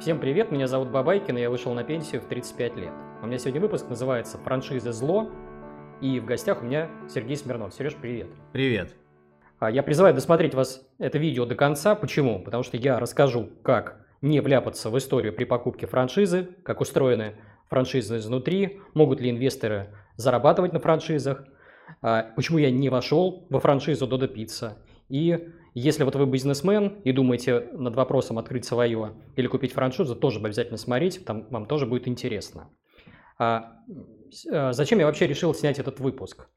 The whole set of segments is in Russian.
Всем привет, меня зовут Бабайкин, и я вышел на пенсию в 35 лет. У меня сегодня выпуск называется «Франшиза зло», и в гостях у меня Сергей Смирнов. Сереж, привет. Привет. А, я призываю досмотреть вас это видео до конца. Почему? Потому что я расскажу, как не вляпаться в историю при покупке франшизы, как устроены франшизы изнутри, могут ли инвесторы зарабатывать на франшизах, а, почему я не вошел во франшизу Додо Пицца, и если вот вы бизнесмен и думаете над вопросом открыть свое или купить франшизу, тоже обязательно смотрите, там вам тоже будет интересно. А, а, зачем я вообще решил снять этот выпуск?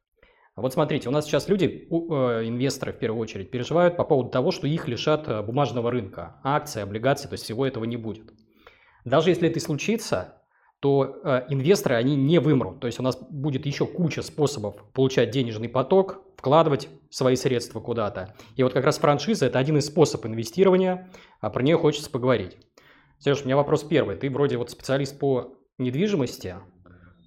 Вот смотрите, у нас сейчас люди, э, инвесторы в первую очередь, переживают по поводу того, что их лишат э, бумажного рынка, акции, облигации, то есть всего этого не будет. Даже если это и случится, то э, инвесторы, они не вымрут. То есть у нас будет еще куча способов получать денежный поток, вкладывать свои средства куда-то. И вот как раз франшиза – это один из способов инвестирования, а про нее хочется поговорить. Сереж, у меня вопрос первый. Ты вроде вот специалист по недвижимости.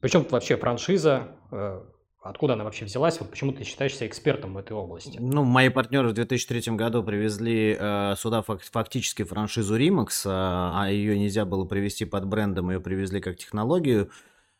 Причем тут вообще франшиза? Э, Откуда она вообще взялась? Вот почему ты считаешься экспертом в этой области? Ну, мои партнеры в 2003 году привезли э, сюда фак- фактически франшизу Remax, э, а ее нельзя было привезти под брендом, ее привезли как технологию.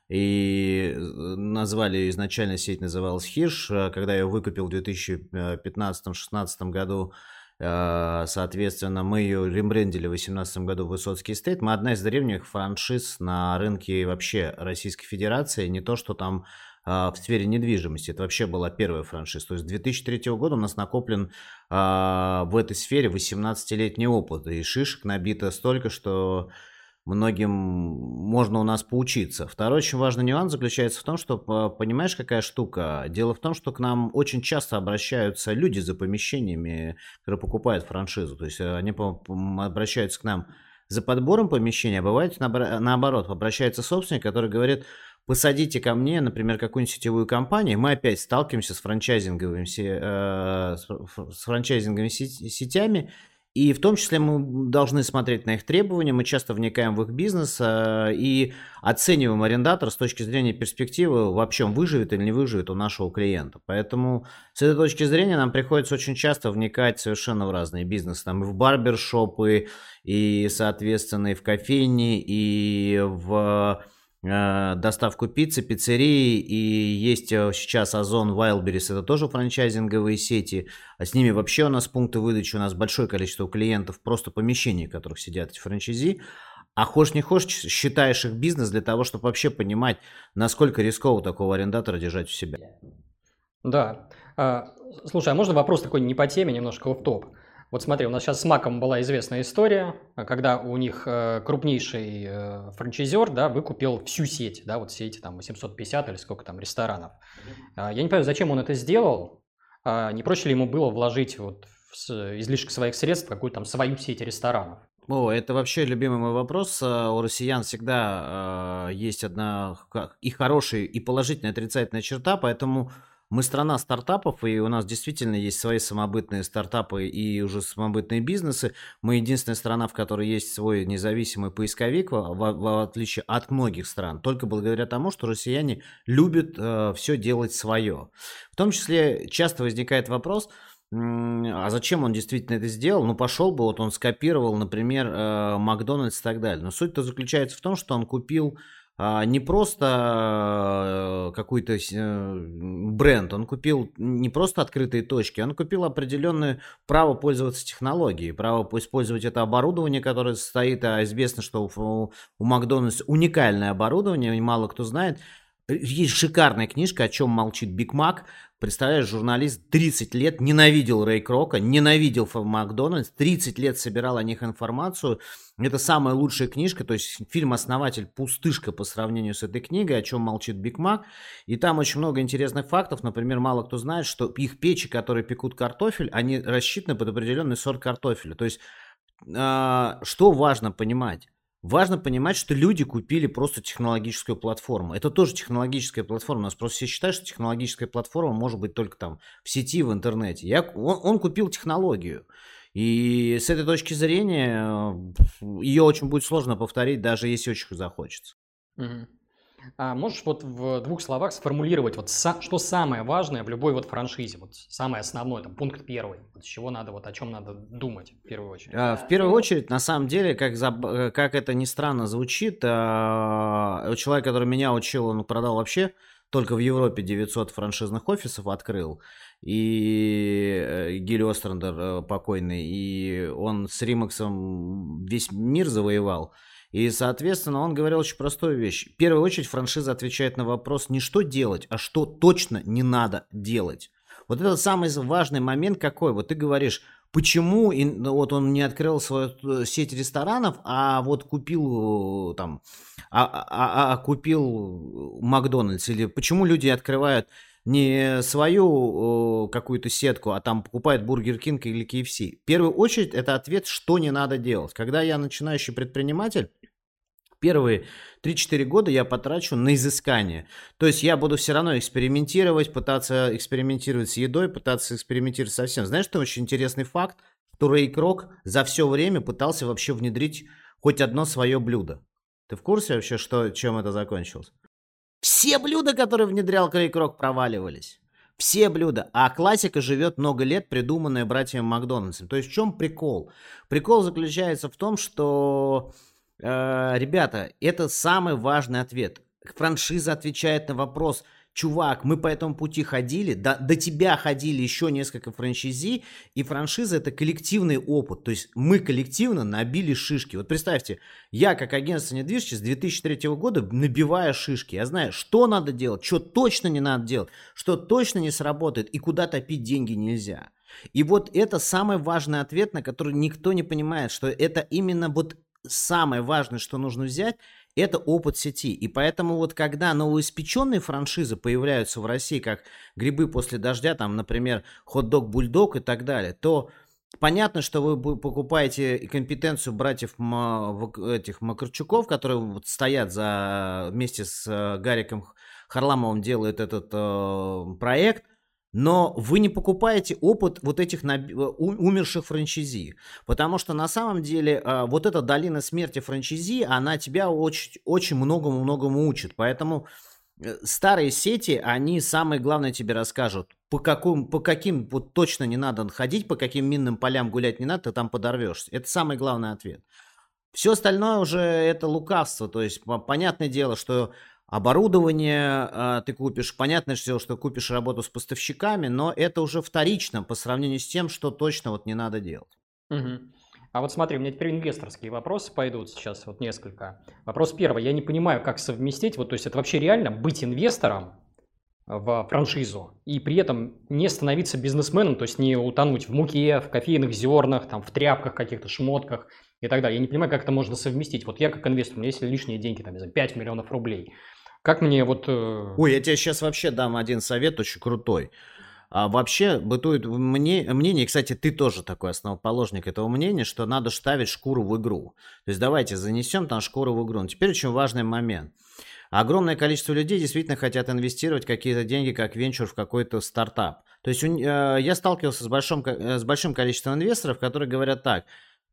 И э, назвали изначально сеть называлась Хирш. Э, когда я ее выкупил в 2015-2016 году, э, соответственно, мы ее рембрендили в 2018 году в Высоцкий стейт. Мы одна из древних франшиз на рынке вообще Российской Федерации. Не то, что там в сфере недвижимости. Это вообще была первая франшиза. То есть с 2003 года у нас накоплен а, в этой сфере 18-летний опыт. И шишек набито столько, что многим можно у нас поучиться. Второй очень важный нюанс заключается в том, что, понимаешь, какая штука? Дело в том, что к нам очень часто обращаются люди за помещениями, которые покупают франшизу. То есть они обращаются к нам за подбором помещения, а бывает наоборот, обращается собственник, который говорит, посадите ко мне, например, какую-нибудь сетевую компанию, мы опять сталкиваемся с франчайзинговыми, э, с франчайзинговыми сетями, и в том числе мы должны смотреть на их требования, мы часто вникаем в их бизнес э, и оцениваем арендатора с точки зрения перспективы, вообще он выживет или не выживет у нашего клиента. Поэтому с этой точки зрения нам приходится очень часто вникать совершенно в разные бизнесы. Там и в барбершопы, и, соответственно, и в кофейни, и в доставку пиццы, пиццерии, и есть э, сейчас Озон, Wildberries, это тоже франчайзинговые сети, а с ними вообще у нас пункты выдачи, у нас большое количество клиентов, просто помещений, в которых сидят эти франчайзи, а хочешь не хочешь, считаешь их бизнес для того, чтобы вообще понимать, насколько рисково такого арендатора держать у себя. Да. А, слушай, а можно вопрос такой не по теме, немножко в топ? Вот смотри, у нас сейчас с Маком была известная история, когда у них э, крупнейший э, франчайзер, да, выкупил всю сеть, да, вот все эти там 850 или сколько там ресторанов. Я не понимаю, зачем он это сделал, а не проще ли ему было вложить вот излишек своих средств в какую-то там свою сеть ресторанов? О, это вообще любимый мой вопрос. А, у россиян всегда э, есть одна и хорошая, и положительная, и отрицательная черта, поэтому мы страна стартапов, и у нас действительно есть свои самобытные стартапы и уже самобытные бизнесы. Мы единственная страна, в которой есть свой независимый поисковик, в, в, отличие от многих стран, только благодаря тому, что россияне любят э, все делать свое. В том числе часто возникает вопрос, а зачем он действительно это сделал? Ну, пошел бы, вот он скопировал, например, э, Макдональдс и так далее. Но суть-то заключается в том, что он купил не просто э, какой-то э, бренд, он купил не просто открытые точки, он купил определенное право пользоваться технологией, право использовать это оборудование, которое стоит, а известно, что у, у Макдональдс уникальное оборудование, мало кто знает. Есть шикарная книжка «О чем молчит Биг Мак», Представляешь, журналист 30 лет ненавидел Рэй Крока, ненавидел Макдональдс, 30 лет собирал о них информацию. Это самая лучшая книжка, то есть фильм «Основатель» пустышка по сравнению с этой книгой, о чем молчит Биг Мак. И там очень много интересных фактов. Например, мало кто знает, что их печи, которые пекут картофель, они рассчитаны под определенный сорт картофеля. То есть, э, что важно понимать? Важно понимать, что люди купили просто технологическую платформу. Это тоже технологическая платформа. У нас просто все считают, что технологическая платформа может быть только там в сети, в интернете. Я, он, он купил технологию. И с этой точки зрения ее очень будет сложно повторить, даже если очень захочется. Угу. А можешь вот в двух словах сформулировать, вот что самое важное в любой вот франшизе, вот самое основное, там, пункт первый, вот с чего надо, вот о чем надо думать в первую очередь? А, в первую очередь, на самом деле, как, за, э, как это ни странно звучит, а, человек, который меня учил, он продал вообще только в Европе 900 франшизных офисов открыл, и э, Гилли Острендер э, покойный, и он с Римаксом весь мир завоевал. И, соответственно, он говорил очень простую вещь. В первую очередь франшиза отвечает на вопрос не что делать, а что точно не надо делать. Вот это самый важный момент какой. Вот ты говоришь, почему ну, вот он не открыл свою э, сеть ресторанов, а вот купил там, а, а, а, а купил Макдональдс, или почему люди открывают не свою какую-то сетку, а там покупают Burger King или KFC. В первую очередь это ответ, что не надо делать. Когда я начинающий предприниматель, Первые 3-4 года я потрачу на изыскание. То есть я буду все равно экспериментировать, пытаться экспериментировать с едой, пытаться экспериментировать со всем. Знаешь, что очень интересный факт? Что Рэй Крок за все время пытался вообще внедрить хоть одно свое блюдо. Ты в курсе вообще, что, чем это закончилось? Все блюда, которые внедрял Рэй Крок, проваливались. Все блюда. А классика живет много лет, придуманная братьями Макдональдсом. То есть в чем прикол? Прикол заключается в том, что Э, ребята, это самый важный ответ. Франшиза отвечает на вопрос, чувак, мы по этому пути ходили, до, до тебя ходили еще несколько франшизи, и франшиза это коллективный опыт, то есть мы коллективно набили шишки. Вот представьте, я как агентство недвижимости с 2003 года набиваю шишки, я знаю, что надо делать, что точно не надо делать, что точно не сработает, и куда топить деньги нельзя. И вот это самый важный ответ, на который никто не понимает, что это именно вот самое важное, что нужно взять, это опыт сети. И поэтому вот когда новоиспеченные франшизы появляются в России, как грибы после дождя, там, например, хот-дог, бульдог и так далее, то понятно, что вы покупаете компетенцию братьев этих Макарчуков, которые вот стоят за, вместе с э, Гариком Харламовым делают этот э, проект – но вы не покупаете опыт вот этих наб... Э, умерших франчайзи, потому что на самом деле э, вот эта долина смерти франчайзи, она тебя очень, очень многому-многому учит, поэтому э, старые сети, они самое главное тебе расскажут, по, какому, по каким вот точно не надо ходить, по каким минным полям гулять не надо, ты там подорвешься. Это самый главный ответ. Все остальное уже это лукавство, то есть понятное дело, что Оборудование э, ты купишь, понятно что, что купишь работу с поставщиками, но это уже вторично по сравнению с тем, что точно вот не надо делать. Угу. А вот смотри, у меня теперь инвесторские вопросы пойдут сейчас, вот несколько. Вопрос первый. Я не понимаю, как совместить, вот то есть это вообще реально быть инвестором в франшизу и при этом не становиться бизнесменом, то есть не утонуть в муке, в кофейных зернах, там, в тряпках каких-то, шмотках и так далее. Я не понимаю, как это можно совместить. Вот я как инвестор, у меня есть лишние деньги, там, за 5 миллионов рублей. Как мне вот... Э, Ой, я тебе сейчас вообще дам один совет очень крутой. А вообще бытует мне, мнение, кстати, ты тоже такой основоположник этого мнения, что надо ставить шкуру в игру. То есть давайте занесем там шкуру в игру. Но теперь очень важный момент. Огромное количество людей действительно хотят инвестировать какие-то деньги как венчур в какой-то стартап. То есть э, я сталкивался с большим, э, с большим количеством инвесторов, которые говорят так,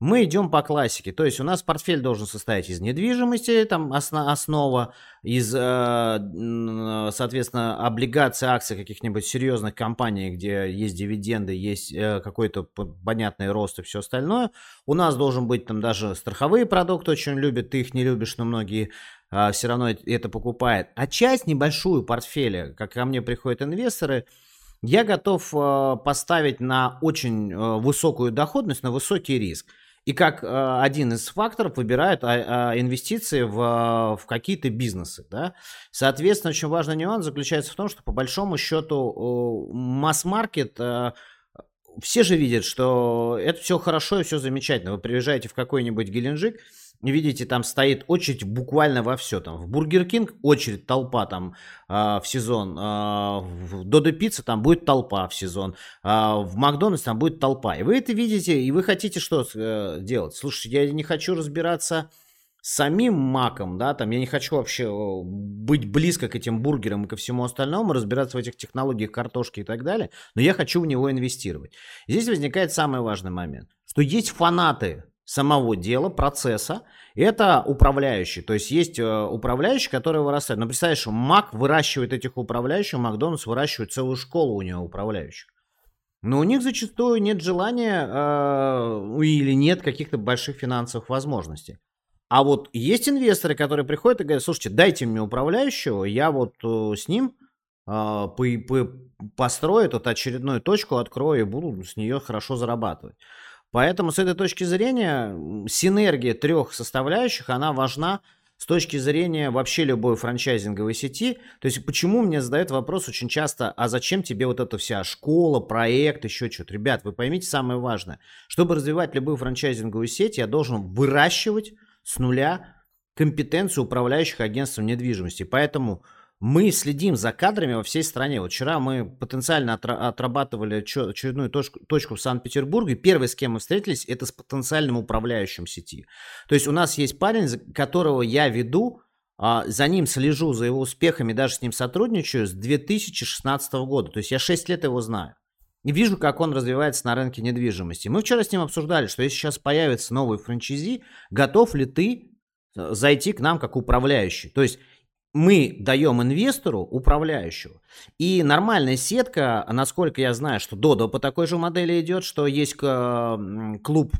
мы идем по классике. То есть у нас портфель должен состоять из недвижимости, там основ, основа, из, э, соответственно, облигаций, акций каких-нибудь серьезных компаний, где есть дивиденды, есть э, какой-то понятный рост и все остальное. У нас должен быть там даже страховые продукты, очень любят, ты их не любишь, но многие э, все равно это покупают. А часть небольшую портфеля, как ко мне приходят инвесторы, я готов э, поставить на очень высокую доходность, на высокий риск. И как э, один из факторов выбирают а, а, инвестиции в, в какие-то бизнесы. Да? Соответственно, очень важный нюанс заключается в том, что по большому счету масс-маркет э, все же видят, что это все хорошо и все замечательно. Вы приезжаете в какой-нибудь Геленджик, видите, там стоит очередь буквально во все. Там в Burger King очередь, толпа там э, в сезон. Э, в Додо Пицца там будет толпа в сезон. Э, в Макдональдс там будет толпа. И вы это видите, и вы хотите что э, делать? Слушайте, я не хочу разбираться с самим маком, да, там я не хочу вообще быть близко к этим бургерам и ко всему остальному, разбираться в этих технологиях картошки и так далее, но я хочу в него инвестировать. Здесь возникает самый важный момент, что есть фанаты самого дела, процесса, это управляющий. То есть есть э, управляющий, который вырастает. Но представляешь, Мак выращивает этих управляющих, Макдональдс выращивает целую школу у него управляющих. Но у них зачастую нет желания э, или нет каких-то больших финансовых возможностей. А вот есть инвесторы, которые приходят и говорят, слушайте, дайте мне управляющего, я вот э, с ним э, по, по, построю эту очередную точку, открою и буду с нее хорошо зарабатывать. Поэтому с этой точки зрения синергия трех составляющих, она важна с точки зрения вообще любой франчайзинговой сети. То есть почему мне задают вопрос очень часто, а зачем тебе вот эта вся школа, проект, еще что-то. Ребят, вы поймите самое важное. Чтобы развивать любую франчайзинговую сеть, я должен выращивать с нуля компетенцию управляющих агентством недвижимости. Поэтому мы следим за кадрами во всей стране. Вот вчера мы потенциально отрабатывали очередную точку, точку в Санкт-Петербурге. Первый, с кем мы встретились, это с потенциальным управляющим сети. То есть у нас есть парень, которого я веду, а, за ним слежу, за его успехами, даже с ним сотрудничаю с 2016 года. То есть я 6 лет его знаю. И вижу, как он развивается на рынке недвижимости. Мы вчера с ним обсуждали, что если сейчас появится новый франчайзи, готов ли ты э, зайти к нам как управляющий? То есть мы даем инвестору управляющего. И нормальная сетка, насколько я знаю, что Додо по такой же модели идет, что есть клуб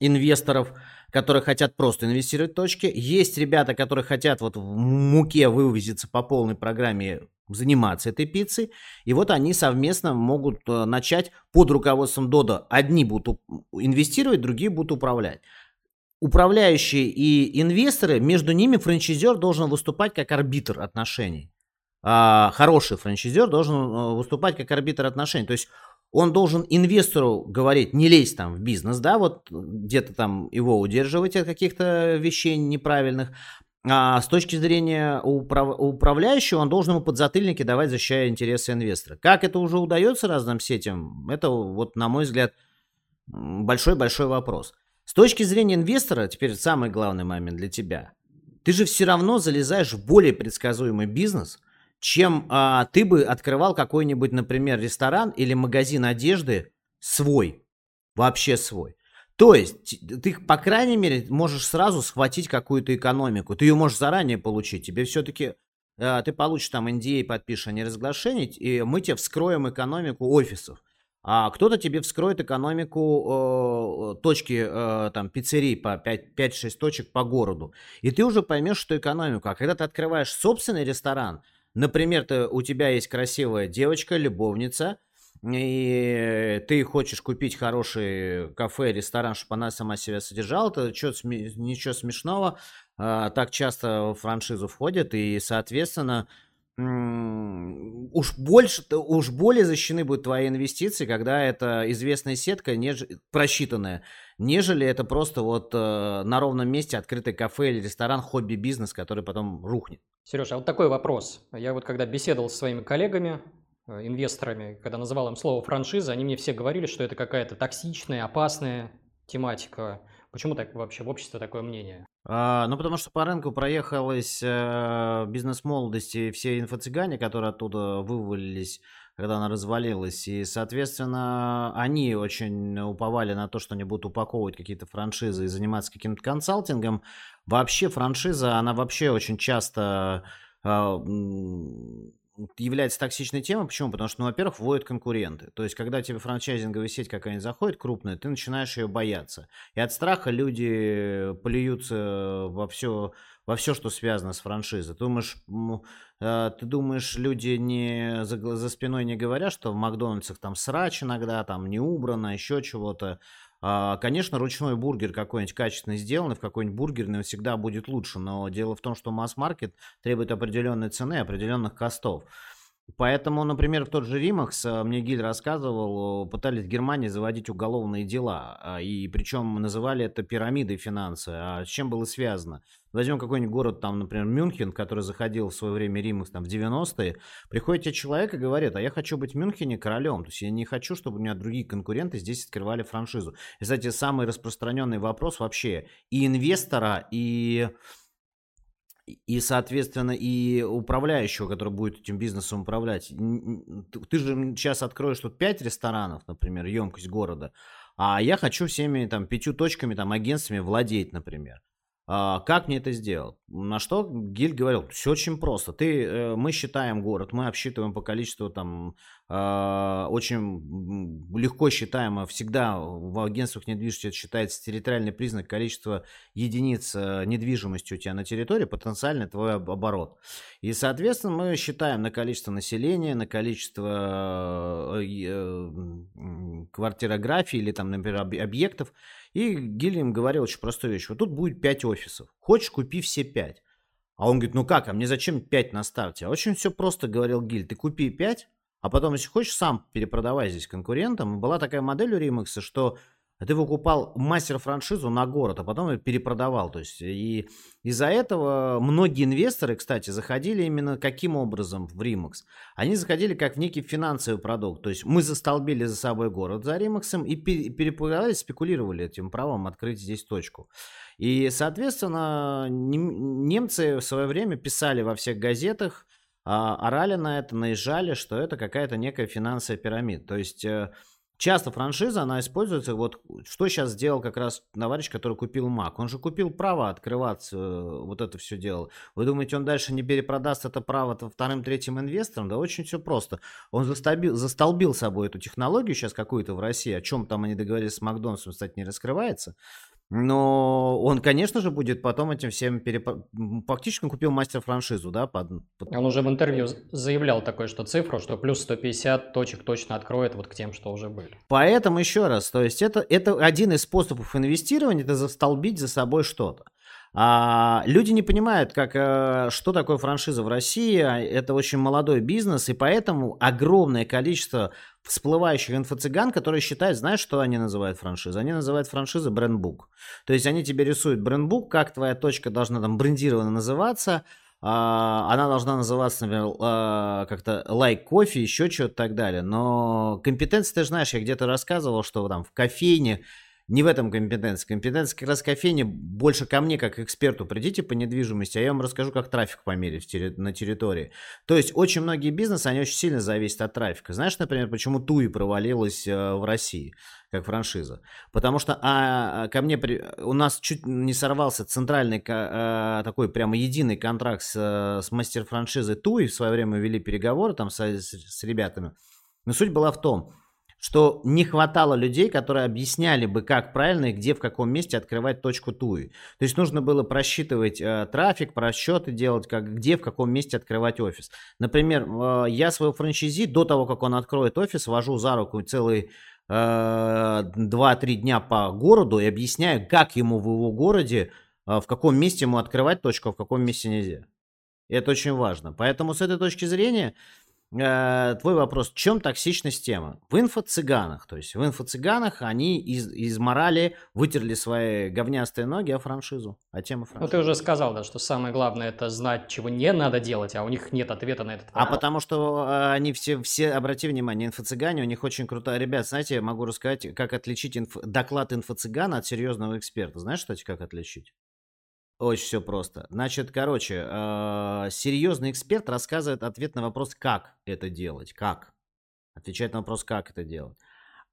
инвесторов, которые хотят просто инвестировать в точки. Есть ребята, которые хотят вот в муке вывозиться по полной программе заниматься этой пиццей. И вот они совместно могут э, начать под руководством Додо. Одни будут инвестировать, другие будут управлять управляющие и инвесторы, между ними франчайзер должен выступать как арбитр отношений. А, хороший франчайзер должен э, выступать как арбитр отношений. То есть он должен инвестору говорить, не лезь там в бизнес, да, вот где-то там его удерживать от каких-то вещей неправильных. А с точки зрения управ... управляющего, он должен ему подзатыльники давать, защищая интересы инвестора. Как это уже удается разным сетям, это вот, на мой взгляд, большой-большой вопрос. С точки зрения инвестора, теперь самый главный момент для тебя. Ты же все равно залезаешь в более предсказуемый бизнес, чем а, ты бы открывал какой-нибудь, например, ресторан или магазин одежды свой, вообще свой. То есть ты, по крайней мере, можешь сразу схватить какую-то экономику. Ты ее можешь заранее получить. Тебе все-таки э, ты получишь там NDA, подпишешь о неразглашении, и мы тебе вскроем экономику офисов а кто-то тебе вскроет экономику э, точки, э, там, пиццерий по 5-6 точек по городу. И ты уже поймешь, что экономику. А когда ты открываешь собственный ресторан, например, ты, у тебя есть красивая девочка, любовница, и ты хочешь купить хороший кафе, ресторан, чтобы она сама себя содержала, то ничего смешного, э, так часто в франшизу входят, и, соответственно, уж больше, уж более защищены будут твои инвестиции, когда это известная сетка, неж... просчитанная, нежели это просто вот э, на ровном месте открытый кафе или ресторан, хобби-бизнес, который потом рухнет. Сережа, а вот такой вопрос. Я вот когда беседовал со своими коллегами, э, инвесторами, когда называл им слово франшиза, они мне все говорили, что это какая-то токсичная, опасная тематика. Почему так вообще в обществе такое мнение? А, ну, потому что по рынку проехалась э, бизнес-молодости все инфо-цыгане, которые оттуда вывалились, когда она развалилась. И, соответственно, они очень уповали на то, что они будут упаковывать какие-то франшизы и заниматься каким-то консалтингом. Вообще франшиза, она вообще очень часто э, является токсичной темой. Почему? Потому что, ну, во-первых, вводят конкуренты. То есть, когда тебе франчайзинговая сеть какая-нибудь заходит крупная, ты начинаешь ее бояться. И от страха люди плюются во все, во все что связано с франшизой. Ты думаешь, э, ты думаешь, люди не за, за спиной не говорят, что в Макдональдсах там срач иногда, там не убрано, еще чего-то. А, конечно, ручной бургер какой-нибудь качественно сделанный в какой-нибудь бургерный всегда будет лучше, но дело в том, что масс-маркет требует определенной цены, определенных костов. Поэтому, например, тот же Римакс, э, мне Гиль рассказывал, пытались в Германии заводить уголовные дела, а, и причем называли это пирамидой финансы. А с чем было связано? Возьмем какой-нибудь город, там, например, Мюнхен, который заходил в свое время Римакс там, в 90-е, приходит тебе человек и говорит, а я хочу быть в Мюнхене королем, то есть я не хочу, чтобы у меня другие конкуренты здесь открывали франшизу. И, кстати, самый распространенный вопрос вообще и инвестора, и и, соответственно, и управляющего, который будет этим бизнесом управлять. Ты же сейчас откроешь тут 5 ресторанов, например, емкость города, а я хочу всеми там пятью точками, там, агентствами владеть, например. А, как мне это сделать? На что Гиль говорил, все очень просто. Ты, э, мы считаем город, мы обсчитываем по количеству там, э, очень легко считаемо, всегда в агентствах недвижимости считается территориальный признак количества единиц э, недвижимости у тебя на территории, потенциально твой оборот. И, соответственно, мы считаем на количество населения, на количество э, квартирографии или там, например, объектов, и Гильям говорил очень простую вещь. Вот тут будет 5 офисов. Хочешь, купи все 5. А он говорит, ну как, а мне зачем 5 на старте? А очень все просто, говорил Гиль. Ты купи 5, а потом, если хочешь, сам перепродавай здесь конкурентам. была такая модель у Римакса, что ты выкупал мастер-франшизу на город, а потом ее перепродавал. То есть, и из-за этого многие инвесторы, кстати, заходили именно каким образом в Римакс? Они заходили как в некий финансовый продукт. То есть мы застолбили за собой город за Римаксом и перепродавали, спекулировали этим правом открыть здесь точку. И, соответственно, немцы в свое время писали во всех газетах, а, орали на это, наезжали, что это какая-то некая финансовая пирамида. То есть э, часто франшиза, она используется, вот что сейчас сделал как раз товарищ, который купил Mac. Он же купил право открываться, э, вот это все делал. Вы думаете, он дальше не перепродаст это право вторым, третьим инвесторам? Да очень все просто. Он застолбил, застолбил собой эту технологию сейчас какую-то в России, о чем там они договорились с Макдональдсом, кстати, не раскрывается. Но он, конечно же, будет потом этим всем переп... Фактически купил мастер-франшизу, да? Под... Он уже в интервью заявлял такое, что цифру, что плюс 150 точек точно откроет вот к тем, что уже были. Поэтому еще раз, то есть это, это один из способов инвестирования, это застолбить за собой что-то. А, люди не понимают, как, э, что такое франшиза в России. Это очень молодой бизнес, и поэтому огромное количество всплывающих инфо-цыган, которые считают, знаешь, что они называют франшизой? Они называют франшизой брендбук. То есть они тебе рисуют брендбук, как твоя точка должна там брендированно называться, а, она должна называться, например, а, как-то лайк кофе, еще что-то так далее. Но компетенции, ты знаешь, я где-то рассказывал, что там в кофейне не в этом компетенция. Компетенция как раз кофейни больше ко мне, как эксперту. Придите по недвижимости, а я вам расскажу, как трафик померить терри- на территории. То есть очень многие бизнесы, они очень сильно зависят от трафика. Знаешь, например, почему Туи провалилась э, в России? как франшиза. Потому что а, ко мне при, у нас чуть не сорвался центральный а, такой прямо единый контракт с, с мастер-франшизой Туи. В свое время вели переговоры там с, с ребятами. Но суть была в том, что не хватало людей, которые объясняли бы, как правильно и где, в каком месте открывать точку туи. То есть нужно было просчитывать э, трафик, просчеты делать, как, где, в каком месте открывать офис. Например, э, я своего франчайзи до того, как он откроет офис, вожу за руку целый э, 2-3 дня по городу и объясняю, как ему в его городе, э, в каком месте ему открывать точку, а в каком месте нельзя. И это очень важно. Поэтому с этой точки зрения э, твой вопрос, в чем токсичность темы? В инфо-цыганах. То есть в инфо-цыганах они из, из морали вытерли свои говнястые ноги о франшизу, о тему франшизы. Ну ты уже сказал, да, что самое главное это знать, чего не надо делать, а у них нет ответа на этот вопрос. А потому что э, они все, все, обрати внимание, инфо-цыгане, у них очень крутая. Ребят, знаете, я могу рассказать, как отличить инф... доклад инфо-цыгана от серьезного эксперта. Знаешь, кстати, как отличить? Очень все просто. Значит, короче, э, серьезный эксперт рассказывает ответ на вопрос, как это делать, как. Отвечает на вопрос, как это делать.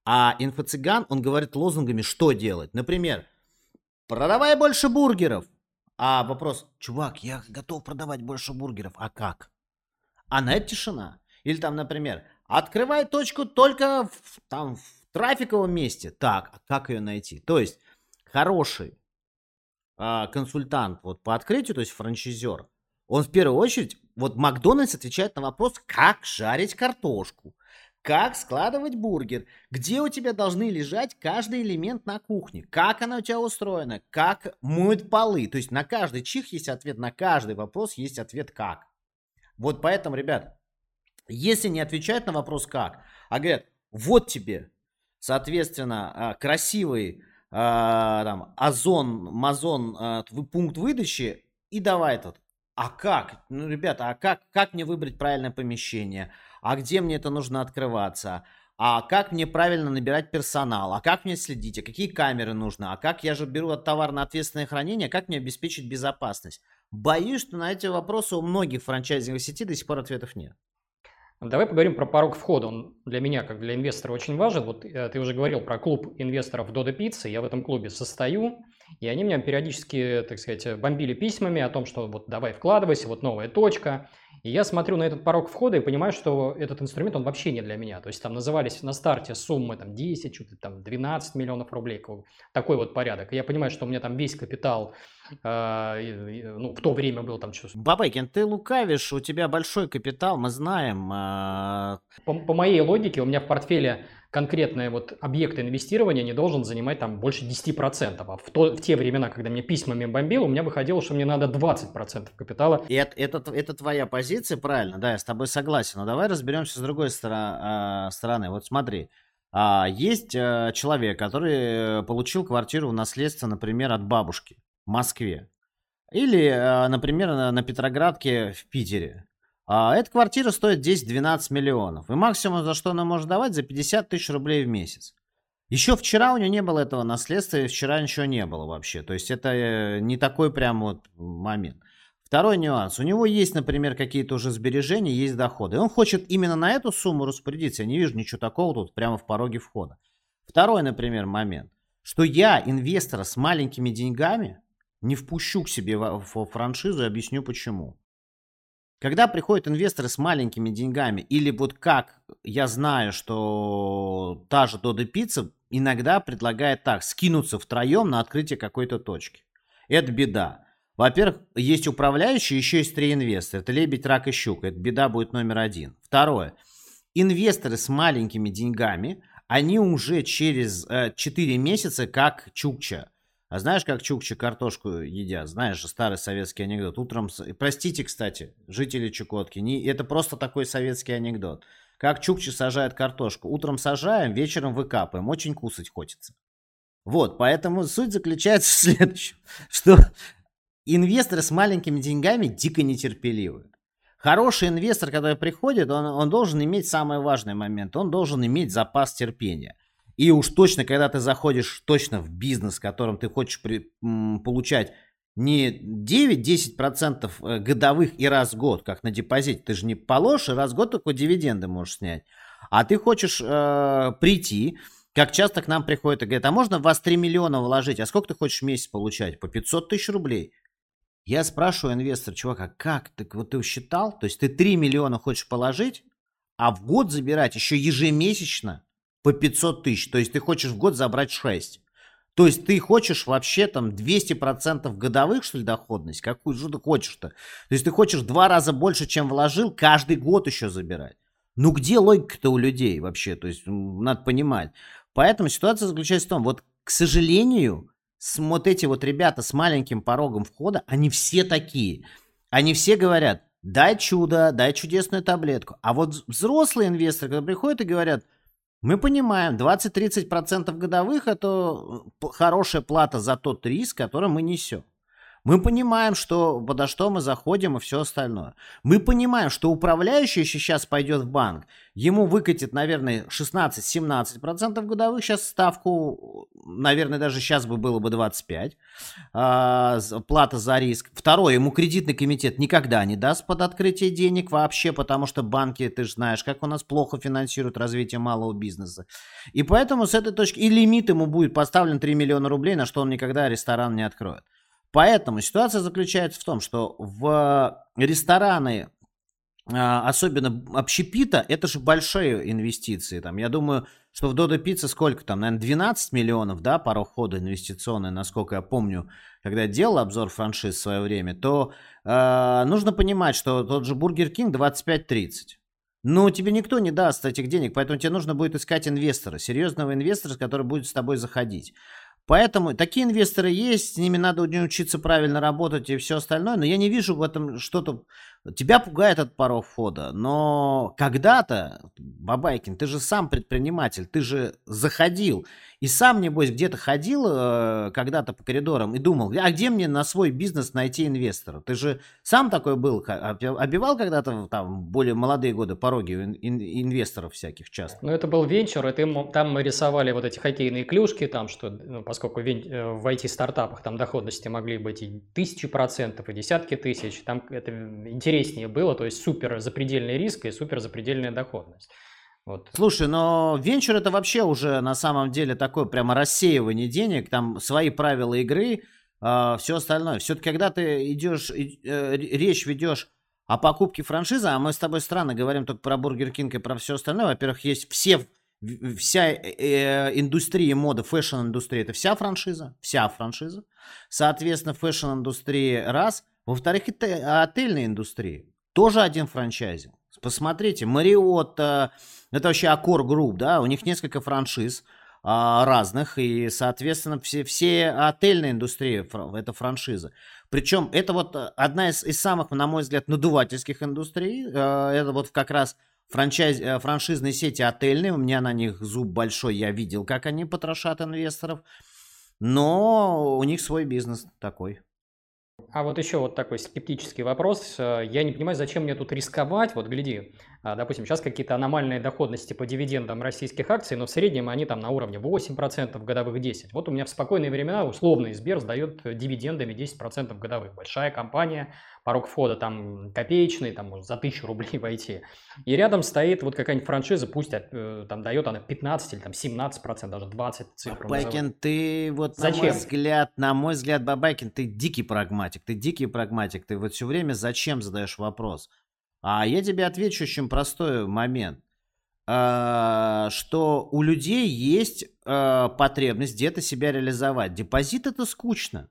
А инфо-цыган, он говорит лозунгами, что делать. Например, продавай больше бургеров. А вопрос, чувак, я готов продавать больше бургеров, а как? А на это тишина. Или там, например, открывай точку только в, там, в трафиковом месте. Так, а как ее найти? То есть, хороший а, консультант вот по открытию, то есть франчайзер, он в первую очередь, вот Макдональдс отвечает на вопрос, как жарить картошку, как складывать бургер, где у тебя должны лежать каждый элемент на кухне, как она у тебя устроена, как моют полы. То есть на каждый чих есть ответ, на каждый вопрос есть ответ как. Вот поэтому, ребят, если не отвечают на вопрос как, а говорят, вот тебе, соответственно, а, красивый а, там, озон, мазон, а, пункт выдачи, и давай тут. А как? Ну, ребята, а как, как мне выбрать правильное помещение? А где мне это нужно открываться? А как мне правильно набирать персонал? А как мне следить? А какие камеры нужно? А как я же беру от товар на ответственное хранение? Как мне обеспечить безопасность? Боюсь, что на эти вопросы у многих франчайзинговых сетей до сих пор ответов нет. Давай поговорим про порог входа. Он для меня, как для инвестора, очень важен. Вот э, ты уже говорил про клуб инвесторов Dodo Pizza. Я в этом клубе состою. И они меня периодически, так сказать, бомбили письмами о том, что вот давай вкладывайся, вот новая точка. И я смотрю на этот порог входа и понимаю, что этот инструмент, он вообще не для меня. То есть там назывались на старте суммы там 10, что-то там 12 миллионов рублей, такой вот порядок. И я понимаю, что у меня там весь капитал э, ну, в то время был там что Бабайкин, ты лукавишь, у тебя большой капитал, мы знаем. Э... По, по моей логике, у меня в портфеле конкретные вот объекты инвестирования не должен занимать там больше 10%. А в, то, в те времена, когда мне письмами бомбило, у меня выходило, что мне надо 20% капитала. И это, это, это твоя позиция, правильно, да, я с тобой согласен. Но давай разберемся с другой стороны. стороны. Вот смотри, а, есть э, человек, который получил квартиру в наследство, например, от бабушки в Москве. Или, э, например, на Петроградке в Питере. А эта квартира стоит 10-12 миллионов. И максимум, за что она может давать, за 50 тысяч рублей в месяц. Еще вчера у нее не было этого наследства, и вчера ничего не было вообще. То есть это э, не такой прям вот момент. Второй нюанс. У него есть, например, какие-то уже сбережения, есть доходы. И он хочет именно на эту сумму распорядиться. Я не вижу ничего такого тут прямо в пороге входа. Второй, например, момент. Что я инвестора с маленькими деньгами не впущу к себе в франшизу и объясню почему. Когда приходят инвесторы с маленькими деньгами, или вот как я знаю, что та же Дода Пицца иногда предлагает так, скинуться втроем на открытие какой-то точки. Это беда. Во-первых, есть управляющие, еще есть три инвестора. Это лебедь, рак и щука. Это беда будет номер один. Второе. Инвесторы с маленькими деньгами, они уже через э, 4 месяца как чукча. А знаешь, как чукчи картошку едят? Знаешь старый советский анекдот. Утром... Простите, кстати, жители Чукотки, не... это просто такой советский анекдот. Как чукчи сажают картошку. Утром сажаем, вечером выкапываем. Очень кусать хочется. Вот, поэтому суть заключается в следующем, что инвесторы с маленькими деньгами дико нетерпеливы. Хороший инвестор, когда приходит, он, он должен иметь самый важный момент. Он должен иметь запас терпения. И уж точно, когда ты заходишь точно в бизнес, в котором ты хочешь при, м, получать не 9-10% э, годовых и раз в год, как на депозите, ты же не положишь, и раз в год только дивиденды можешь снять. А ты хочешь э, прийти, как часто к нам приходят и говорят, а можно вас 3 миллиона вложить, а сколько ты хочешь в месяц получать? По 500 тысяч рублей. Я спрашиваю инвестора, чувак, а как? Так вот ты считал? То есть ты 3 миллиона хочешь положить, а в год забирать еще ежемесячно по 500 тысяч. То есть ты хочешь в год забрать 6. То есть ты хочешь вообще там 200% годовых, что ли, доходность? Какую же ты хочешь-то? То есть ты хочешь два раза больше, чем вложил, каждый год еще забирать. Ну где логика-то у людей вообще? То есть надо понимать. Поэтому ситуация заключается в том, вот, к сожалению, с, вот эти вот ребята с маленьким порогом входа, они все такие. Они все говорят, дай чудо, дай чудесную таблетку. А вот взрослые инвесторы, когда приходят и говорят – мы понимаем, 20-30% годовых – это э, хорошая плата за тот риск, который мы несем. Мы понимаем, что подо что мы заходим и все остальное. Мы понимаем, что управляющий сейчас пойдет в банк, ему выкатит, наверное, 16-17% годовых, сейчас ставку, наверное, даже сейчас бы было бы 25, а, плата за риск. Второе, ему кредитный комитет никогда не даст под открытие денег вообще, потому что банки, ты же знаешь, как у нас плохо финансируют развитие малого бизнеса. И поэтому с этой точки, и лимит ему будет поставлен 3 миллиона рублей, на что он никогда ресторан не откроет. Поэтому ситуация заключается в том, что в рестораны, а, особенно общепита, это же большие инвестиции. Там, я думаю, что в Додо Пицца сколько там, наверное, 12 миллионов, да, пара входа инвестиционная, насколько я помню, когда я делал обзор франшиз в свое время, то э, нужно понимать, что тот же Burger King 25-30. Ну, тебе никто не даст этих денег, поэтому тебе нужно будет искать инвестора, серьезного инвестора, который будет с тобой заходить. Поэтому такие инвесторы есть, с ними надо учиться правильно работать и все остальное, но я не вижу в этом что-то... Тебя пугает этот порог входа, но когда-то, Бабайкин, ты же сам предприниматель, ты же заходил и сам, небось, где-то ходил э, когда-то по коридорам и думал, а где мне на свой бизнес найти инвестора? Ты же сам такой был, обивал когда-то там более молодые годы пороги ин- инвесторов всяких часто? Ну, это был венчур, и ты, там мы рисовали вот эти хоккейные клюшки, там, что, ну, поскольку. Э, в IT-стартапах там доходности могли быть и тысячи процентов, и десятки тысяч, там это интересно интереснее было, то есть супер запредельный риск и супер запредельная доходность. Вот. Слушай, но венчур это вообще уже на самом деле такое прямо рассеивание денег, там свои правила игры, э, а, все остальное. Все-таки когда ты идешь, э, речь ведешь о покупке франшизы, а мы с тобой странно говорим только про Burger King и про все остальное. Во-первых, есть все, вся э, э, индустрия моды, fashion-индустрия, это вся франшиза, вся франшиза. Соответственно, fashion-индустрия раз. Во-вторых, это отельная индустрия. Тоже один франчайзинг. Посмотрите, э, это вообще Accor Group, да, у них несколько франшиз а, разных, и, соответственно, все, все отельная индустрия, это франшиза. Причем это вот э, одна из, из самых, на мой взгляд, надувательских индустрий. Э, это вот как раз франчайз, франшизные сети отельные, у меня на них зуб большой, я видел, как они потрошат инвесторов. Но у них свой бизнес такой. А вот еще вот такой скептический вопрос. Э, я не понимаю, зачем мне тут рисковать. Вот гляди, допустим, сейчас какие-то аномальные доходности по дивидендам российских акций, но в среднем они там на уровне 8%, годовых 10%. Вот у меня в спокойные времена условный Сбер сдает дивидендами 10% годовых. Большая компания, порог входа там копеечный, там может за 1000 рублей войти. И рядом стоит вот какая-нибудь франшиза, пусть э, там дает она 15 или там 17%, даже 20 цифр. Бабайкин, ты вот зачем? на мой взгляд, на мой взгляд, Бабайкин, ты дикий прагматик, ты дикий прагматик, ты вот все время зачем задаешь вопрос? А я тебе отвечу очень простой момент. А, что у людей есть а, потребность где-то себя реализовать. Депозит это скучно.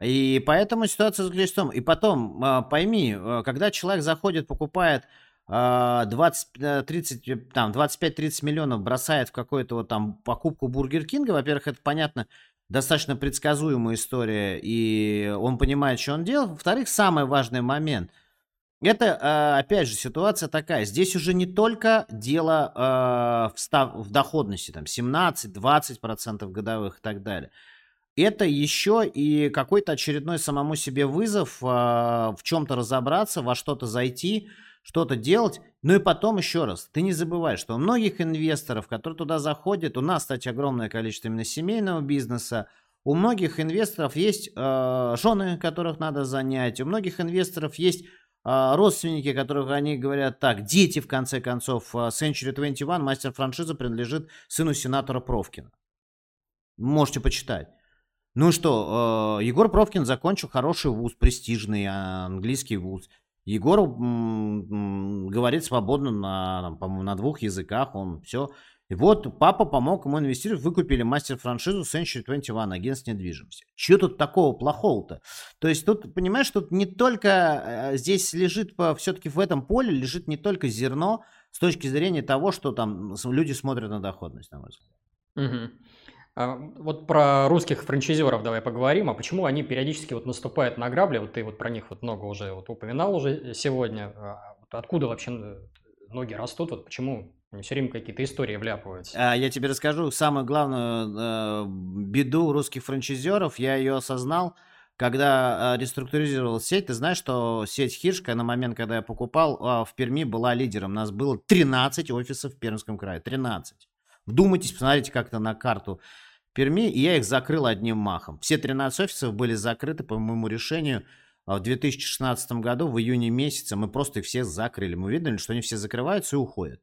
И поэтому ситуация заключается в том, и потом а, пойми, когда человек заходит, покупает 20, 30, э, там, 25-30 миллионов, бросает в какую-то вот там покупку Бургер Кинга, во-первых, это понятно, достаточно предсказуемая история, и он понимает, что он делает. Во-вторых, самый важный момент – это, а, опять же, ситуация такая. Здесь уже не только дело а, в, став, в доходности, там, 17-20% годовых и так далее. Это еще и какой-то очередной самому себе вызов а, в чем-то разобраться, во что-то зайти, что-то делать. Ну и потом еще раз, ты не забывай, что у многих инвесторов, которые туда заходят, у нас, кстати, огромное количество именно семейного бизнеса, у многих инвесторов есть жены, которых надо занять, у многих инвесторов есть родственники, которых они говорят так, дети, в конце концов, а, Century 21, мастер франшизы, принадлежит сыну сенатора Провкина. Можете почитать. Ну что, а, Егор Провкин закончил хороший вуз, престижный английский вуз. Егор говорит свободно на, по-моему, на двух языках, он все и вот папа помог ему инвестировать, выкупили мастер-франшизу Century 21, агентство недвижимости. Чего тут такого плохого-то? То есть тут, понимаешь, тут не только, э, здесь лежит, все-таки в этом поле лежит не только зерно с точки зрения того, что там люди смотрят на доходность, на мой взгляд. Угу. А вот про русских франчайзеров давай поговорим, а почему они периодически вот наступают на грабли, вот ты вот про них вот много уже вот упоминал уже сегодня, а откуда вообще ноги растут, вот почему они все время какие-то истории вляпываются. А, я тебе расскажу самую главную э, беду русских франчайзеров. Я ее осознал, когда э, реструктуризировал сеть. Ты знаешь, что сеть Хиршка на момент, когда я покупал, э, в Перми была лидером. У нас было 13 офисов в Пермском крае. 13. Вдумайтесь, посмотрите как-то на карту Перми, и я их закрыл одним махом. Все 13 офисов были закрыты по моему решению в 2016 году, в июне месяце. Мы просто их все закрыли. Мы видели, что они все закрываются и уходят.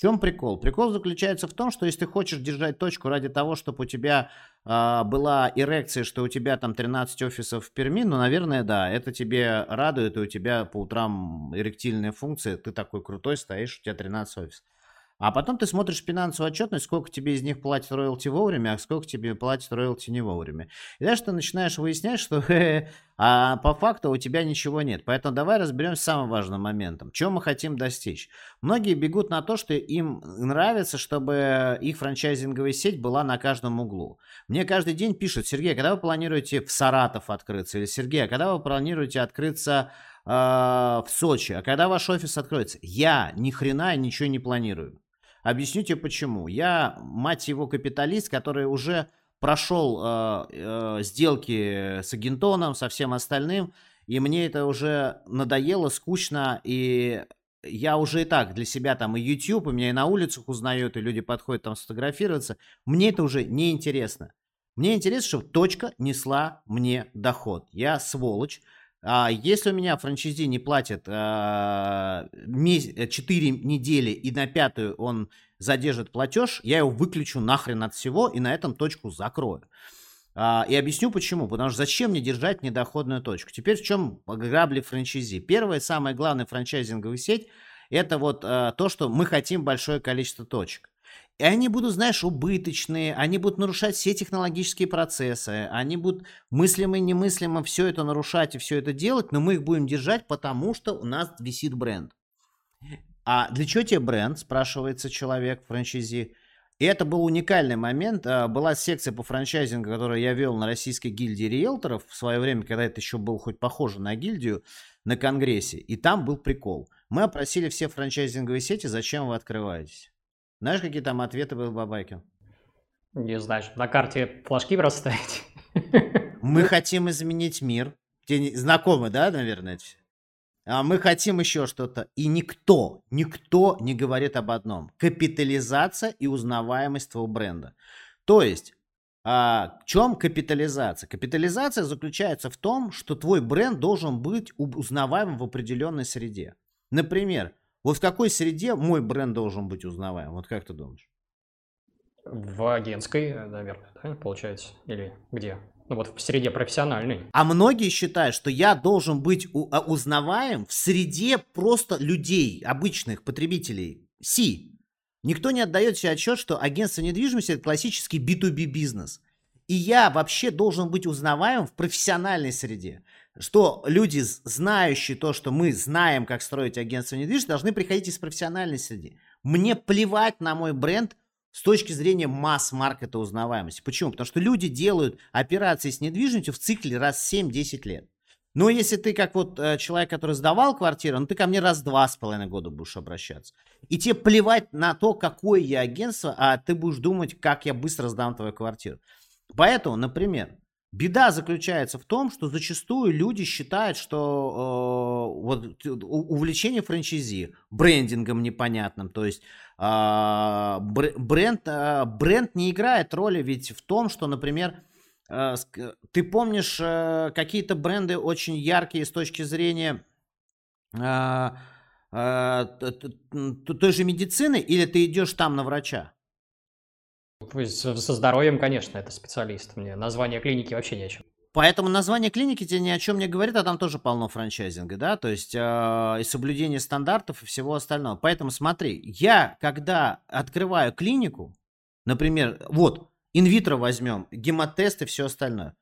В чем прикол? Прикол заключается в том, что если ты хочешь держать точку ради того, чтобы у тебя э, была эрекция, что у тебя там 13 офисов в Перми, ну, наверное, да, это тебе радует, и у тебя по утрам эректильная функция, ты такой крутой стоишь, у тебя 13 офисов. А потом ты смотришь финансовую отчетность, сколько тебе из них платят роялти вовремя, а сколько тебе платят роялти не вовремя. И дальше ты начинаешь выяснять, что а по факту у тебя ничего нет. Поэтому давай разберемся с самым важным моментом. Чего мы хотим достичь? Многие бегут на то, что им нравится, чтобы их франчайзинговая сеть была на каждом углу. Мне каждый день пишут, Сергей, когда вы планируете в Саратов открыться? Или Сергей, а когда вы планируете открыться э, в Сочи? А когда ваш офис откроется? Я ни хрена ничего не планирую. Объясню тебе почему. Я, мать его, капиталист, который уже прошел э, э, сделки с Агентоном, со всем остальным, и мне это уже надоело, скучно, и я уже и так для себя там и YouTube, и меня и на улицах узнают, и люди подходят там сфотографироваться. Мне это уже не интересно. Мне интересно, чтобы точка несла мне доход. Я сволочь, А если у меня франчайзи не платит а, 4 недели и на пятую он задержит платеж, я его выключу нахрен от всего и на этом точку закрою. А, и объясню почему. Потому что зачем мне держать недоходную точку? Теперь в чем грабли франчайзи? Первая, самая главная франчайзинговая сеть – это вот а, то, что мы хотим большое количество точек. И они будут, знаешь, убыточные, они будут нарушать все технологические процессы, они будут мыслимо и немыслимо все это нарушать и все это делать, но мы их будем держать, потому что у нас висит бренд. А для чего тебе бренд, спрашивается человек, франчайзи. И это был уникальный момент. А, была секция по франчайзингу, которую я вел на российской гильдии риэлторов в свое время, когда это еще был хоть похоже на гильдию, на конгрессе. И там был прикол. Мы опросили все франчайзинговые сети, зачем вы открываетесь. Знаешь, какие там ответы были Бабайкин? Не знаю, на карте флажки просто ставить. Мы хотим изменить мир. Тебе знакомы, да, наверное, это а мы хотим еще что-то. И никто, никто не говорит об одном. Капитализация и узнаваемость твоего бренда. То есть, а, в чем капитализация? Капитализация заключается в том, что твой бренд должен быть узнаваем в определенной среде. Например, вот в какой среде мой бренд должен быть узнаваем? Вот как ты думаешь? В агентской, наверное, да, получается? Или где? Ну вот в среде профессиональной. А многие считают, что я должен быть а, узнаваем в среде просто людей, обычных потребителей. Си. Никто не отдает себе отчет, что агентство недвижимости это классический B2B бизнес. И я вообще должен быть узнаваем в профессиональной среде что люди, знающие то, что мы знаем, как строить агентство недвижимости, должны приходить из профессиональной среды. Мне плевать на мой бренд с точки зрения масс-маркета узнаваемости. Почему? Потому что люди делают операции с недвижимостью в цикле раз 7-10 лет. Но если ты как вот э, человек, который сдавал квартиру, ну ты ко мне раз два с половиной года будешь обращаться. И тебе плевать на то, какое я агентство, а ты будешь думать, как я быстро сдам твою квартиру. Поэтому, например, Беда заключается в том, что зачастую люди считают, что э, вот увлечение франчайзи брендингом непонятным, то есть э, бренд, э, бренд не играет роли ведь в том, что, например, э, ты помнишь э, какие-то бренды очень яркие с точки зрения э, э, той же медицины, или ты идешь там на врача? Со здоровьем, конечно, это специалист. Мне название клиники вообще ни о чем. Поэтому название клиники тебе ни о чем не говорит, а там тоже полно франчайзинга, да, то есть э, и соблюдение стандартов и всего остального. Поэтому смотри, я когда открываю клинику, например, вот, инвитро возьмем, гемотест и все остальное.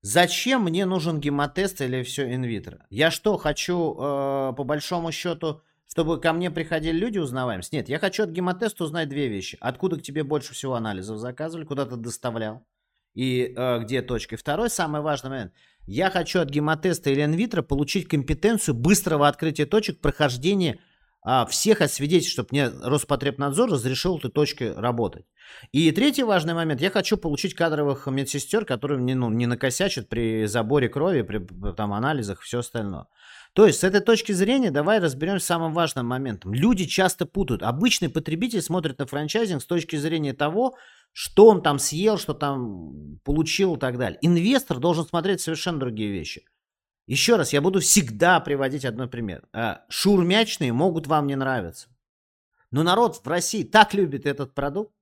Зачем мне нужен гемотест или все инвитро? Я что, хочу э, по большому счету чтобы ко мне приходили люди узнаваемость. Нет, я хочу от гемотеста узнать две вещи. Откуда к тебе больше всего анализов заказывали, куда ты доставлял и э, где точка. Второй самый важный момент. Я хочу от гемотеста или инвитро получить компетенцию быстрого открытия точек, прохождения а, всех освидетельств, чтобы мне Роспотребнадзор разрешил этой точкой работать. И третий важный момент. Я хочу получить кадровых медсестер, которые не, ну, не накосячат при заборе крови, при там, анализах и все остальное. То есть, с этой точки зрения, давай разберемся самым важным моментом. Люди часто путают. Обычный потребитель смотрит на франчайзинг с точки зрения того, что он там съел, что там получил и так далее. Инвестор должен смотреть совершенно другие вещи. Еще раз, я буду всегда приводить одной пример. А, шурмячные могут вам не нравиться. Но народ в России так любит этот продукт,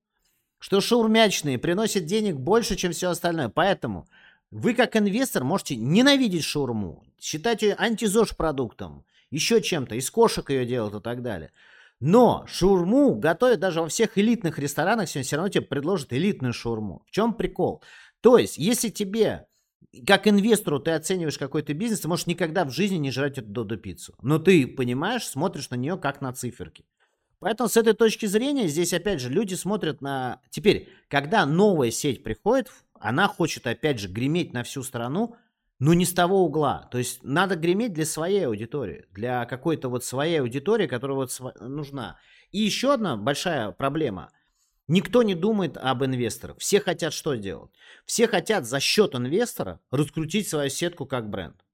что шаурмячные приносят денег больше, чем все остальное. Поэтому вы как инвестор можете ненавидеть шаурму, считать ее антизож продуктом, еще чем-то, из кошек ее делают и так далее. Но шаурму готовят даже во всех элитных ресторанах, сегодня все равно тебе предложат элитную шаурму. В чем прикол? То есть, если тебе, как инвестору, ты оцениваешь какой-то бизнес, ты можешь никогда в жизни не жрать эту додо пиццу. Но ты понимаешь, смотришь на нее как на циферки. Поэтому с этой точки зрения здесь опять же люди смотрят на... Теперь, когда новая сеть приходит, она хочет опять же греметь на всю страну, но не с того угла. То есть надо греметь для своей аудитории, для какой-то вот своей аудитории, которая вот нужна. И еще одна большая проблема. Никто не думает об инвесторах. Все хотят что делать? Все хотят за счет инвестора раскрутить свою сетку как бренд.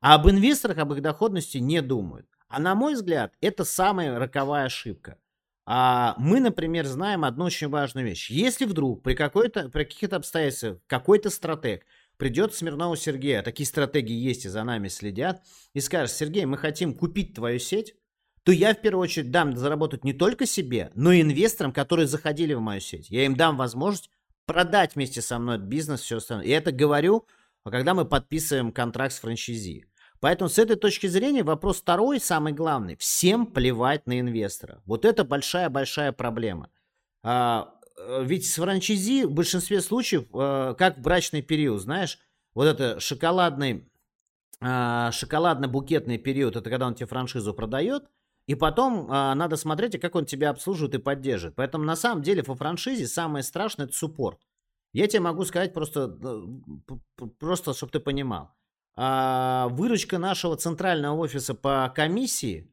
А об инвесторах, об их доходности не думают. А на мой взгляд, это самая роковая ошибка. А мы, например, знаем одну очень важную вещь. Если вдруг при, какой-то, при каких-то обстоятельствах какой-то стратег придет Смирнову Сергею, а такие стратегии есть и за нами следят, и скажет, Сергей, мы хотим купить твою сеть, то я в первую очередь дам заработать не только себе, но и инвесторам, которые заходили в мою сеть. Я им дам возможность продать вместе со мной бизнес, все остальное. И это говорю, когда мы подписываем контракт с франчайзи. Поэтому с этой точки зрения вопрос второй, самый главный. Всем плевать на инвестора. Вот это большая-большая проблема. А, э, ведь с франчайзи в большинстве случаев, а, как в брачный период, знаешь, вот это шоколадный, а, шоколадно-букетный период, это когда он тебе франшизу продает, и потом а, надо смотреть, как он тебя обслуживает и поддержит. Поэтому на самом деле по франшизе самое страшное это суппорт. Я тебе могу сказать просто, э, просто чтобы ты понимал. А, выручка нашего центрального офиса по комиссии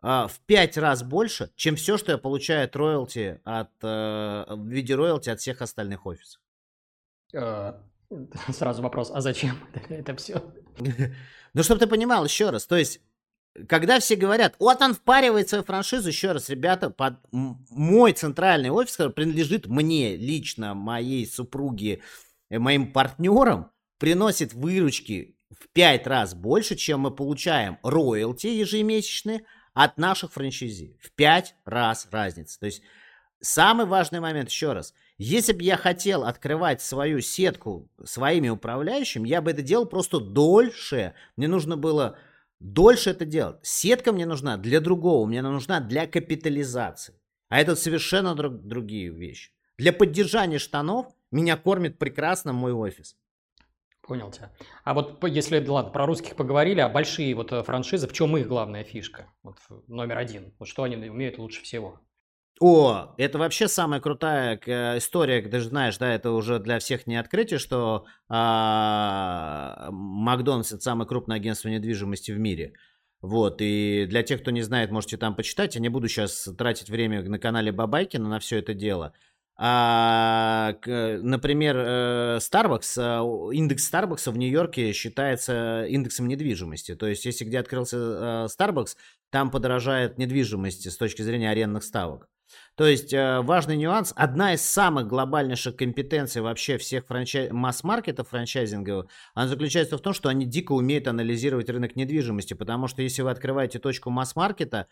а, в пять раз больше, чем все, что я получаю от роялти от, а, в виде роялти от всех остальных офисов. Э, сразу вопрос, а зачем это все? Ну, чтобы ты понимал, еще раз, то есть когда все говорят, вот он впаривает свою франшизу, еще раз, ребята, под мой центральный офис, который принадлежит мне лично, моей супруге, э, моим партнерам, приносит выручки в пять раз больше, чем мы получаем роялти ежемесячные от наших франчайзи. В пять раз разница. То есть самый важный момент, еще раз, если бы я хотел открывать свою сетку своими управляющими, я бы это делал просто дольше. Мне нужно было дольше это делать. Сетка мне нужна для другого, мне она нужна для капитализации. А это совершенно друг, другие вещи. Для поддержания штанов меня кормит прекрасно мой офис. Понял тебя. А вот если, ладно, про русских поговорили, а большие вот э, франшизы, в чем их главная фишка? Вот номер один. Вот что они умеют лучше всего? О, это вообще самая крутая история, ты же знаешь, да, это уже для всех не открытие, что а, Макдональдс это самое крупное агентство недвижимости в мире. Вот, и для тех, кто не знает, можете там почитать. Я не буду сейчас тратить время на канале Бабайкина на все это дело. А, например, э, Starbucks, э, индекс Starbucks в Нью-Йорке считается индексом недвижимости. То есть, если где открылся э, Starbucks, там подорожает недвижимость с точки зрения арендных ставок. То есть э, важный нюанс, одна из самых глобальнейших компетенций вообще всех франчай... масс-маркетов франчайзинговых, она заключается в том, что они дико умеют анализировать рынок недвижимости, потому что если вы открываете точку масс-маркета,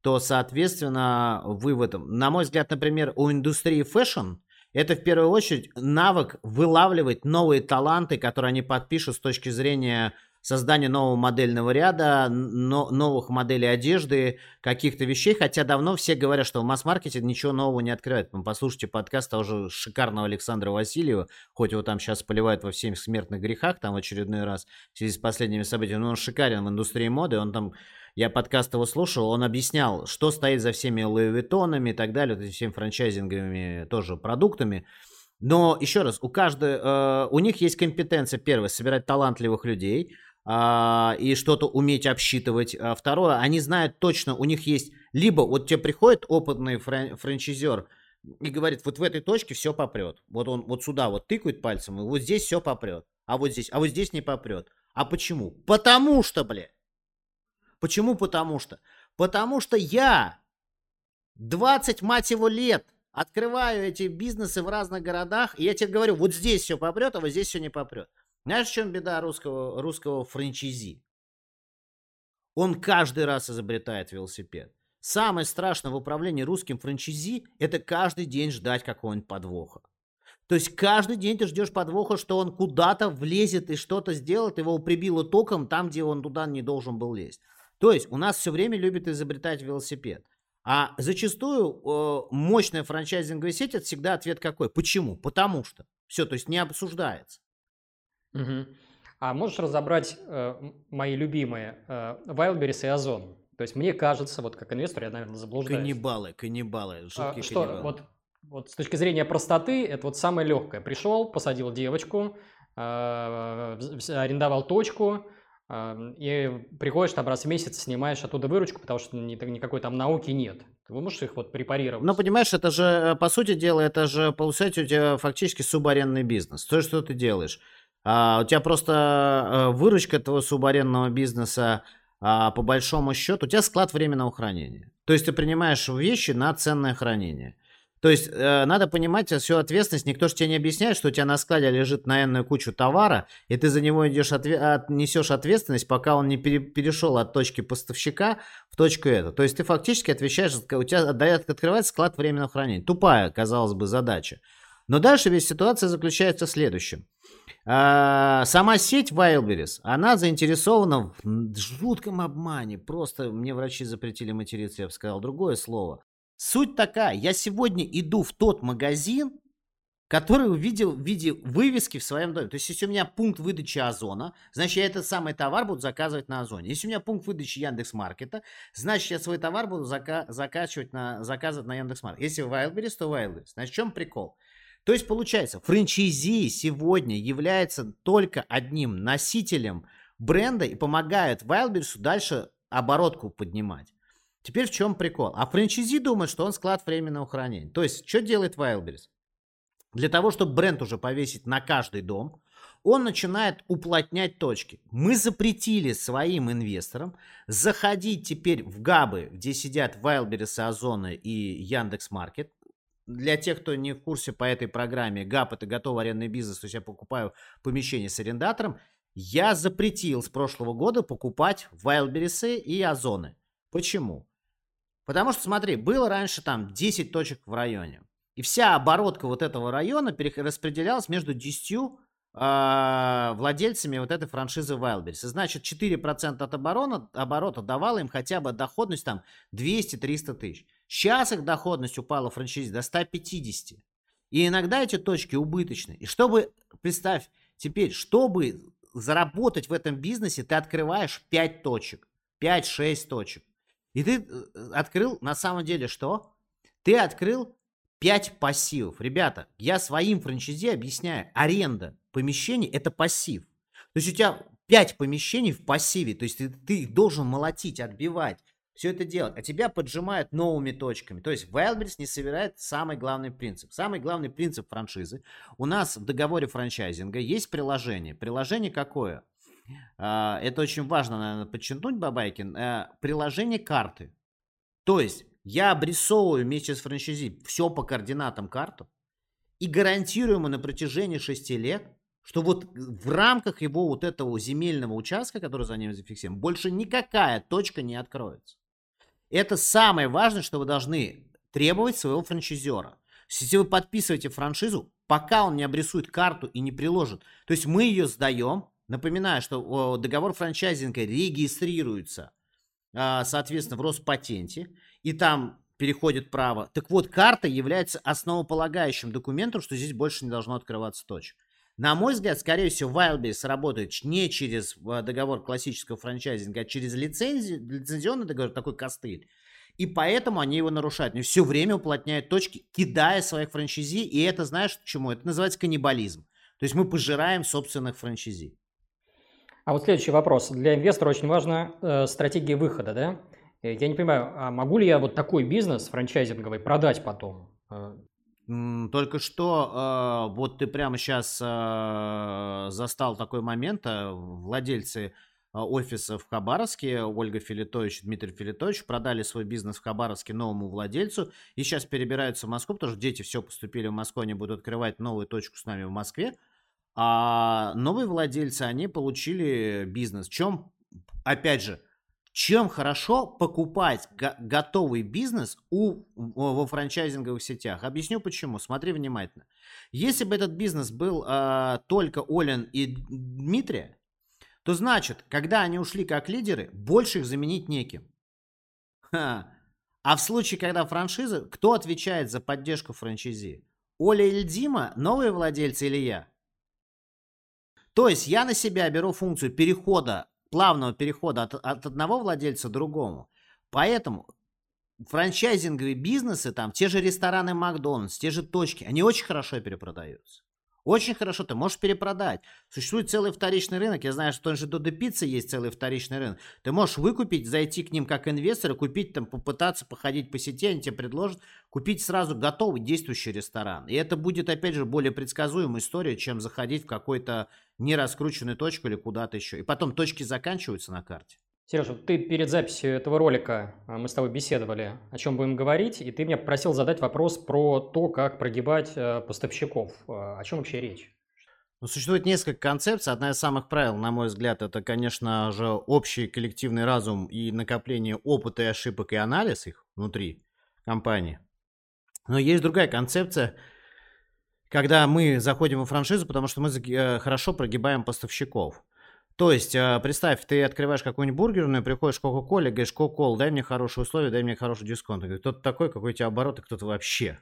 то, соответственно, вы. На мой взгляд, например, у индустрии fashion это в первую очередь навык вылавливать новые таланты, которые они подпишут с точки зрения создание нового модельного ряда, но, новых моделей одежды, каких-то вещей, хотя давно все говорят, что в масс-маркете ничего нового не открывает. Ну, послушайте подкаст того же шикарного Александра Васильева, хоть его там сейчас поливают во всех смертных грехах, там в очередной раз, в связи с последними событиями, но он шикарен в индустрии моды, он там я подкаст его слушал, он объяснял, что стоит за всеми Луи и так далее, вот всеми франчайзинговыми тоже продуктами. Но еще раз, у каждой, э, у них есть компетенция, первое, собирать талантливых людей, и что-то уметь обсчитывать. А второе, они знают точно, у них есть либо вот тебе приходит опытный фран- франчайзер и говорит, вот в этой точке все попрет. Вот он вот сюда вот тыкает пальцем, и вот здесь все попрет. А вот здесь, а вот здесь не попрет. А почему? Потому что, бля. Почему потому что? Потому что я 20, мать его, лет открываю эти бизнесы в разных городах, и я тебе говорю, вот здесь все попрет, а вот здесь все не попрет. Знаешь, в чем беда русского, русского франчайзи? Он каждый раз изобретает велосипед. Самое страшное в управлении русским франчайзи – это каждый день ждать какого-нибудь подвоха. То есть каждый день ты ждешь подвоха, что он куда-то влезет и что-то сделает, его прибило током там, где он туда не должен был лезть. То есть у нас все время любят изобретать велосипед. А зачастую э, мощная франчайзинговая сеть это всегда ответ какой? Почему? Потому что. Все, то есть не обсуждается. Угу. А можешь разобрать э, мои любимые э, Wildberries и Озон? То есть мне кажется, вот как инвестор, я, наверное, заблуждаюсь. Каннибалы, каннибалы, жуткие а, что, каннибалы. Вот, вот с точки зрения простоты, это вот самое легкое. Пришел, посадил девочку, э, арендовал точку, э, и приходишь там раз в месяц, снимаешь оттуда выручку, потому что ни, никакой там науки нет. Вы можете их вот препарировать? Ну, понимаешь, это же, э, по сути дела, это же, получается, у тебя фактически субарендный бизнес. То, что ты делаешь – а, у тебя просто а, выручка твоего субарендного бизнеса а, по большому счету, у тебя склад временного хранения. То есть ты принимаешь вещи на ценное хранение. То есть э, надо понимать всю ответственность. Никто же тебе не объясняет, что у тебя на складе лежит на кучу товара, и ты за него идешь отве- от, несешь ответственность, пока он не пере- перешел от точки поставщика в точку эту. То есть ты фактически отвечаешь, у тебя открывается склад временного хранения. Тупая, казалось бы, задача. Но дальше весь ситуация заключается в следующем. А, сама сеть Wildberries, она заинтересована в жутком обмане. Просто мне врачи запретили материться, я бы сказал другое слово. Суть такая, я сегодня иду в тот магазин, который увидел в виде вывески в своем доме. То есть, если у меня пункт выдачи Озона, значит, я этот самый товар буду заказывать на Озоне. Если у меня пункт выдачи Яндекс Маркета, значит, я свой товар буду зака- закачивать на, заказывать на Яндекс Маркет. Если Wildberries, то Wildberries. Значит, в чем прикол? То есть получается, франчайзи сегодня является только одним носителем бренда и помогает Wildberries дальше оборотку поднимать. Теперь в чем прикол? А франчайзи думает, что он склад временного хранения. То есть, что делает Wildberries? Для того, чтобы бренд уже повесить на каждый дом, он начинает уплотнять точки. Мы запретили своим инвесторам заходить теперь в габы, где сидят Wildberries, Озоны и Яндекс.Маркет, для тех, кто не в курсе по этой программе, ГАП это готовый арендный бизнес, то есть я покупаю помещение с арендатором, я запретил с прошлого года покупать Wildberries и Озоны. Почему? Потому что, смотри, было раньше там 10 точек в районе. И вся оборотка вот этого района распределялась между 10 а, владельцами вот этой франшизы Wildberries. Значит, 4% от оборота, оборота давало им хотя бы доходность там 200-300 тысяч. Сейчас их доходность упала в франшизе до 150. И иногда эти точки убыточны. И чтобы, представь, теперь, чтобы заработать в этом бизнесе, ты открываешь 5 точек, 5-6 точек. И ты э, открыл, на самом деле, что? Ты открыл 5 пассивов. Ребята, я своим франчайзи объясняю, аренда помещений – это пассив. То есть у тебя 5 помещений в пассиве, то есть ты, ты их должен молотить, отбивать все это делать, а тебя поджимают новыми точками. То есть Wildberries не собирает самый главный принцип. Самый главный принцип франшизы. У нас в договоре франчайзинга есть приложение. Приложение какое? А, это очень важно, наверное, подчеркнуть, Бабайкин. Э, приложение карты. То есть я обрисовываю вместе с франчайзи все по координатам карту и гарантирую ему на протяжении 6 лет, что вот в рамках его вот этого земельного участка, который за ним зафиксирован, больше никакая точка не откроется. Это самое важное, что вы должны требовать своего франчайзера. Если вы подписываете франшизу, пока он не обрисует карту и не приложит, то есть мы ее сдаем, напоминаю, что договор франчайзинга регистрируется, а, соответственно, в Роспатенте, и там переходит право. Так вот, карта является основополагающим документом, что здесь больше не должно открываться точек. На мой взгляд, скорее всего, Wildberries работает не через э, договор классического франчайзинга, а через лицензию, лицензионный договор, такой костыль. И поэтому они его нарушают. Они все время уплотняют точки, кидая своих франчайзи. И это, знаешь, чему? Это называется каннибализм. То есть мы пожираем собственных франчайзи. А вот следующий вопрос. Для инвестора очень важна э, стратегия выхода, да? Э, я не понимаю, а могу ли я вот такой бизнес франчайзинговый продать потом? Э, только что э, вот ты прямо сейчас э, застал такой момент, э, владельцы офиса в Хабаровске, Ольга Филитович, Дмитрий Филитович, продали свой бизнес в Хабаровске новому владельцу и сейчас перебираются в Москву, потому что дети все поступили в Москву, они будут открывать новую точку с нами в Москве. А новые владельцы, они получили бизнес. В чем, опять же, чем хорошо покупать го- готовый бизнес у, во франчайзинговых сетях? Объясню почему. Смотри внимательно. Если бы этот бизнес был э, только Олен и Дмитрия, то значит, когда они ушли как лидеры, больше их заменить неким. Ха. А в случае, когда франшиза, кто отвечает за поддержку франчайзи? Оля или Дима, новые владельцы или я? То есть я на себя беру функцию перехода плавного перехода от, от одного владельца к другому. Поэтому франчайзинговые бизнесы, там, те же рестораны Макдональдс, те же точки, они очень хорошо перепродаются. Очень хорошо, ты можешь перепродать. Существует целый вторичный рынок. Я знаю, что тоже до Пиццы есть целый вторичный рынок. Ты можешь выкупить, зайти к ним как инвестор, купить там, попытаться походить по сети, они тебе предложат купить сразу готовый действующий ресторан. И это будет, опять же, более предсказуемая история, чем заходить в какой-то нераскрученную точку или куда-то еще. И потом точки заканчиваются на карте. Сереж, вот ты перед записью этого ролика, а, мы с тобой беседовали, о чем будем говорить, и ты меня просил задать вопрос про то, как прогибать э, поставщиков. А, о чем вообще речь? Ну, существует несколько концепций. Одна из самых правил, на мой взгляд, это, конечно же, общий коллективный разум и накопление опыта и ошибок и анализ их внутри компании. Но есть другая концепция, когда мы заходим во франшизу, потому что мы э, хорошо прогибаем поставщиков. То есть, а, представь, ты открываешь какую-нибудь бургерную, приходишь к Кока-Коле, говоришь, Кока-Кола, дай мне хорошие условия, дай мне хороший дисконт. Говорит, кто-то такой, какой у тебя обороты, кто-то вообще.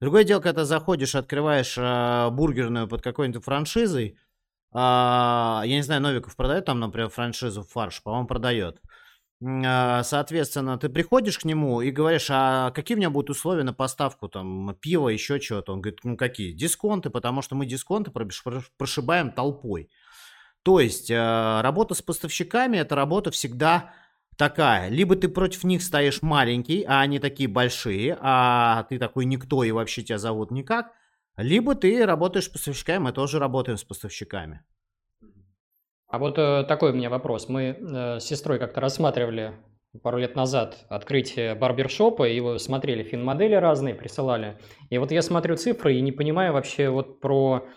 Другое дело, когда заходишь, открываешь а, бургерную под какой-нибудь франшизой, а, я не знаю, Новиков продает там, например, франшизу фарш, по-моему, продает. А, соответственно, ты приходишь к нему и говоришь, а какие у меня будут условия на поставку там пива, еще чего-то? Он говорит, ну какие? Дисконты, потому что мы дисконты прошибаем толпой. То есть э, работа с поставщиками это работа всегда такая. Либо ты против них стоишь маленький, а они такие большие, а ты такой никто и вообще тебя зовут никак. Либо ты работаешь с поставщиками, мы тоже работаем с поставщиками. А вот э, такой у меня вопрос. Мы э, с сестрой как-то рассматривали пару лет назад открытие барбершопа, и смотрели фин-модели разные, присылали. И вот я смотрю цифры и не понимаю вообще вот про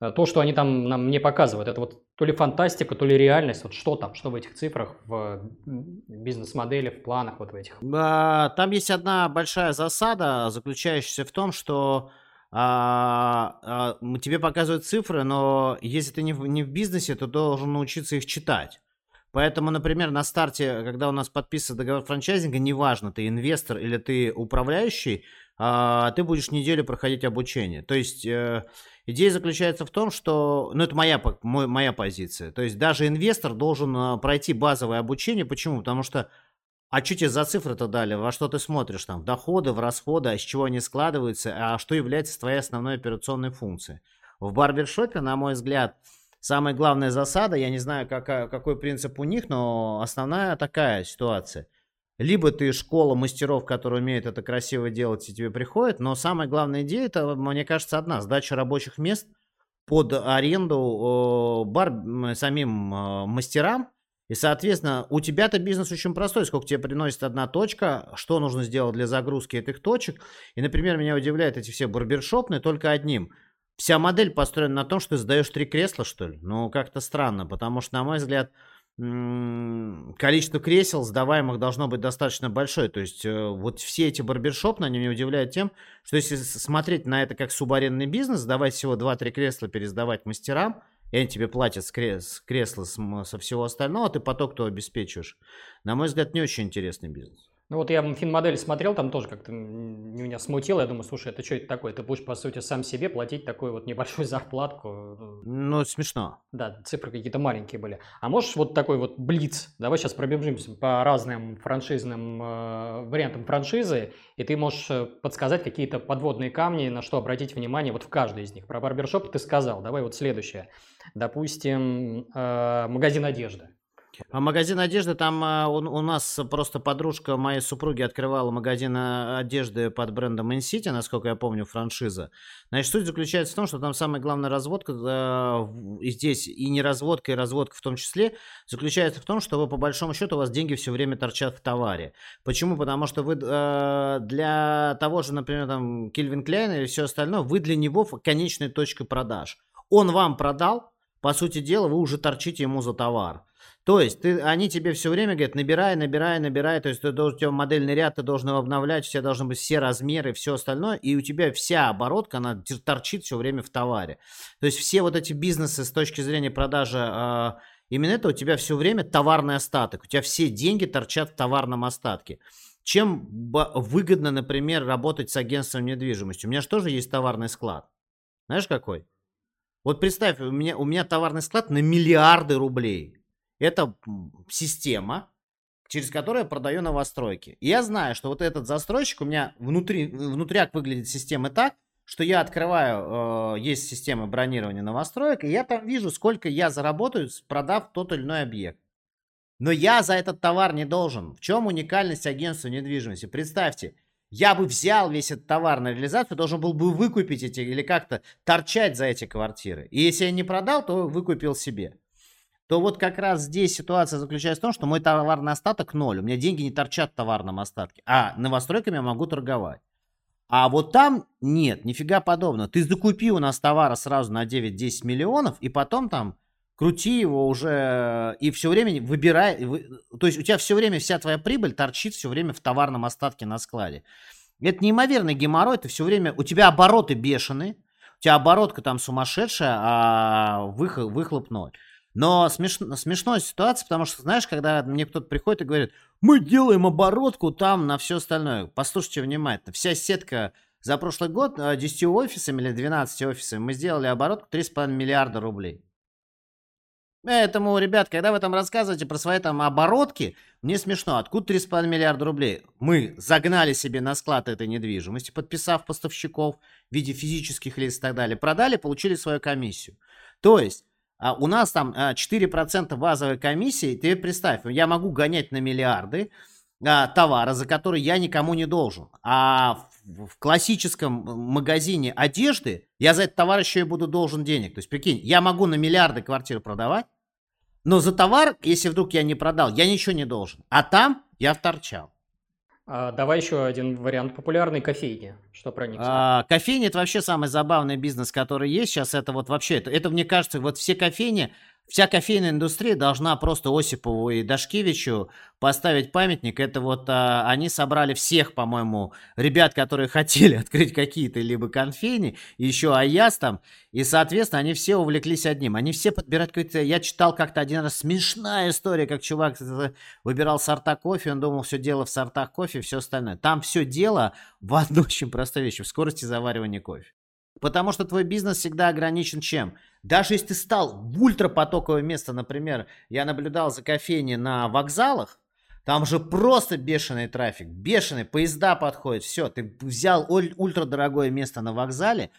то, что они там нам, мне показывают, это вот то ли фантастика, то ли реальность, вот что там, что в этих цифрах, в бизнес-модели, в планах вот в этих? Там есть одна большая засада, заключающаяся в том, что а, а, тебе показывают цифры, но если ты не в, не в бизнесе, то должен научиться их читать. Поэтому, например, на старте, когда у нас подписывается договор франчайзинга, неважно, ты инвестор или ты управляющий, а, ты будешь неделю проходить обучение. То есть э, идея заключается в том, что, ну это моя, мой, моя позиция, то есть даже инвестор должен э, пройти базовое обучение. Почему? Потому что а что тебе за цифры-то дали? Во что ты смотришь там? Доходы, в расходы, а с чего они складываются, а что является твоей основной операционной функцией? В барбершопе, на мой взгляд, самая главная засада, я не знаю, какая, какой принцип у них, но основная такая ситуация – либо ты школа мастеров, которые умеют это красиво делать, и тебе приходит, но самая главная идея, это, мне кажется, одна, сдача рабочих мест под аренду бар, самим мастерам, и, соответственно, у тебя-то бизнес очень простой. Сколько тебе приносит одна точка, что нужно сделать для загрузки этих точек. И, например, меня удивляют эти все барбершопные только одним. Вся модель построена на том, что ты сдаешь три кресла, что ли? Ну, как-то странно, потому что, на мой взгляд, количество кресел сдаваемых должно быть достаточно большое. То есть э, вот все эти барбершопы, они меня удивляют тем, что если смотреть на это как субарендный бизнес, сдавать всего 2-3 кресла, пересдавать мастерам, и они тебе платят с, кресла со всего остального, а ты поток то обеспечиваешь. На мой взгляд, не очень интересный бизнес. Ну вот я финмодель смотрел, там тоже как-то меня смутило. Я думаю, слушай, это что это такое? Ты будешь, по сути, сам себе платить такую вот небольшую зарплатку. Ну, смешно. Да, цифры какие-то маленькие были. А можешь вот такой вот блиц? Давай сейчас пробежимся по разным франшизным э, вариантам франшизы, и ты можешь э, подсказать какие-то подводные камни, на что обратить внимание вот в каждой из них. Про барбершоп ты сказал. Давай вот следующее. Допустим, э, магазин одежды. А магазин одежды, там а, у, у нас просто подружка моей супруги открывала магазин а, одежды под брендом InCity, насколько я помню, франшиза. Значит, суть заключается в том, что там самая главная разводка, и здесь и не разводка, и разводка в том числе, заключается в том, что вы по большому счету у вас деньги все время торчат в товаре. Почему? Потому что вы для того же, например, там Кельвин Кляйн или все остальное, вы для него конечной точкой продаж. Он вам продал, по сути дела, вы уже торчите ему за товар. То есть ты, они тебе все время говорят, набирай, набирай, набирай. То есть ты должен, у тебя модельный ряд, ты должен его обновлять, у тебя должны быть все размеры, все остальное. И у тебя вся оборотка, она торчит все время в товаре. То есть все вот эти бизнесы с точки зрения продажи э, именно это у тебя все время товарный остаток. У тебя все деньги торчат в товарном остатке. Чем выгодно, например, работать с агентством недвижимости? У меня же тоже есть товарный склад. Знаешь какой? Вот представь, у меня, у меня товарный склад на миллиарды рублей. Это система, через которую я продаю новостройки. И я знаю, что вот этот застройщик у меня внутри, внутряк выглядит система так, что я открываю, э, есть система бронирования новостроек, и я там вижу, сколько я заработаю, продав тот или иной объект. Но я за этот товар не должен. В чем уникальность агентства недвижимости? Представьте, я бы взял весь этот товар на реализацию, должен был бы выкупить эти или как-то торчать за эти квартиры. И если я не продал, то выкупил себе. То вот как раз здесь ситуация заключается в том, что мой товарный остаток ноль. У меня деньги не торчат в товарном остатке. А новостройками я могу торговать. А вот там нет, нифига подобного. Ты закупи у нас товара сразу на 9-10 миллионов, и потом там крути его уже и все время выбирай. То есть у тебя все время вся твоя прибыль торчит все время в товарном остатке на складе. Это неимоверный геморрой, ты все время, у тебя обороты бешеные, у тебя оборотка там сумасшедшая, а выхлоп, выхлоп ноль. Но смешно, смешная ситуация, потому что, знаешь, когда мне кто-то приходит и говорит, мы делаем оборотку там на все остальное. Послушайте внимательно, вся сетка за прошлый год 10 а, офисами или 12 офисами мы сделали оборотку 3,5 миллиарда рублей. Поэтому, ребят, когда вы там рассказываете про свои там оборотки, мне смешно. Откуда 3,5 миллиарда рублей? Мы загнали себе на склад этой недвижимости, подписав поставщиков в виде физических лиц и так далее, продали, получили свою комиссию. То есть а у нас там 4% а, базовой комиссии, ты представь, я могу гонять на миллиарды а, товара, за который я никому не должен. А в, в классическом магазине одежды я за этот товар еще и буду должен денег. То есть, прикинь, я могу на миллиарды квартир продавать, но за товар, если вдруг я не продал, я ничего не должен. А там я вторчал. А, давай еще один вариант популярный кофейни. Что про них? А, кофейни это вообще самый забавный бизнес, который есть сейчас. Это вот вообще, это, это мне кажется, вот все кофейни, Вся кофейная индустрия должна просто Осипову и Дашкевичу поставить памятник. Это вот а, они собрали всех, по-моему, ребят, которые хотели открыть какие-то либо конфейни, еще Аяс там, и, соответственно, они все увлеклись одним. Они все подбирают какой-то... Я читал как-то один раз смешная история, как чувак выбирал сорта кофе, он думал, все дело в сортах кофе, все остальное. Там все дело в одной очень простой вещи, в скорости заваривания кофе. Потому что твой бизнес всегда ограничен чем? Даже если ты стал в ультрапотоковое место, например, я наблюдал за кофейней на вокзалах, там же просто бешеный трафик, бешеный, поезда подходят, все, ты взял ультрадорогое место на вокзале,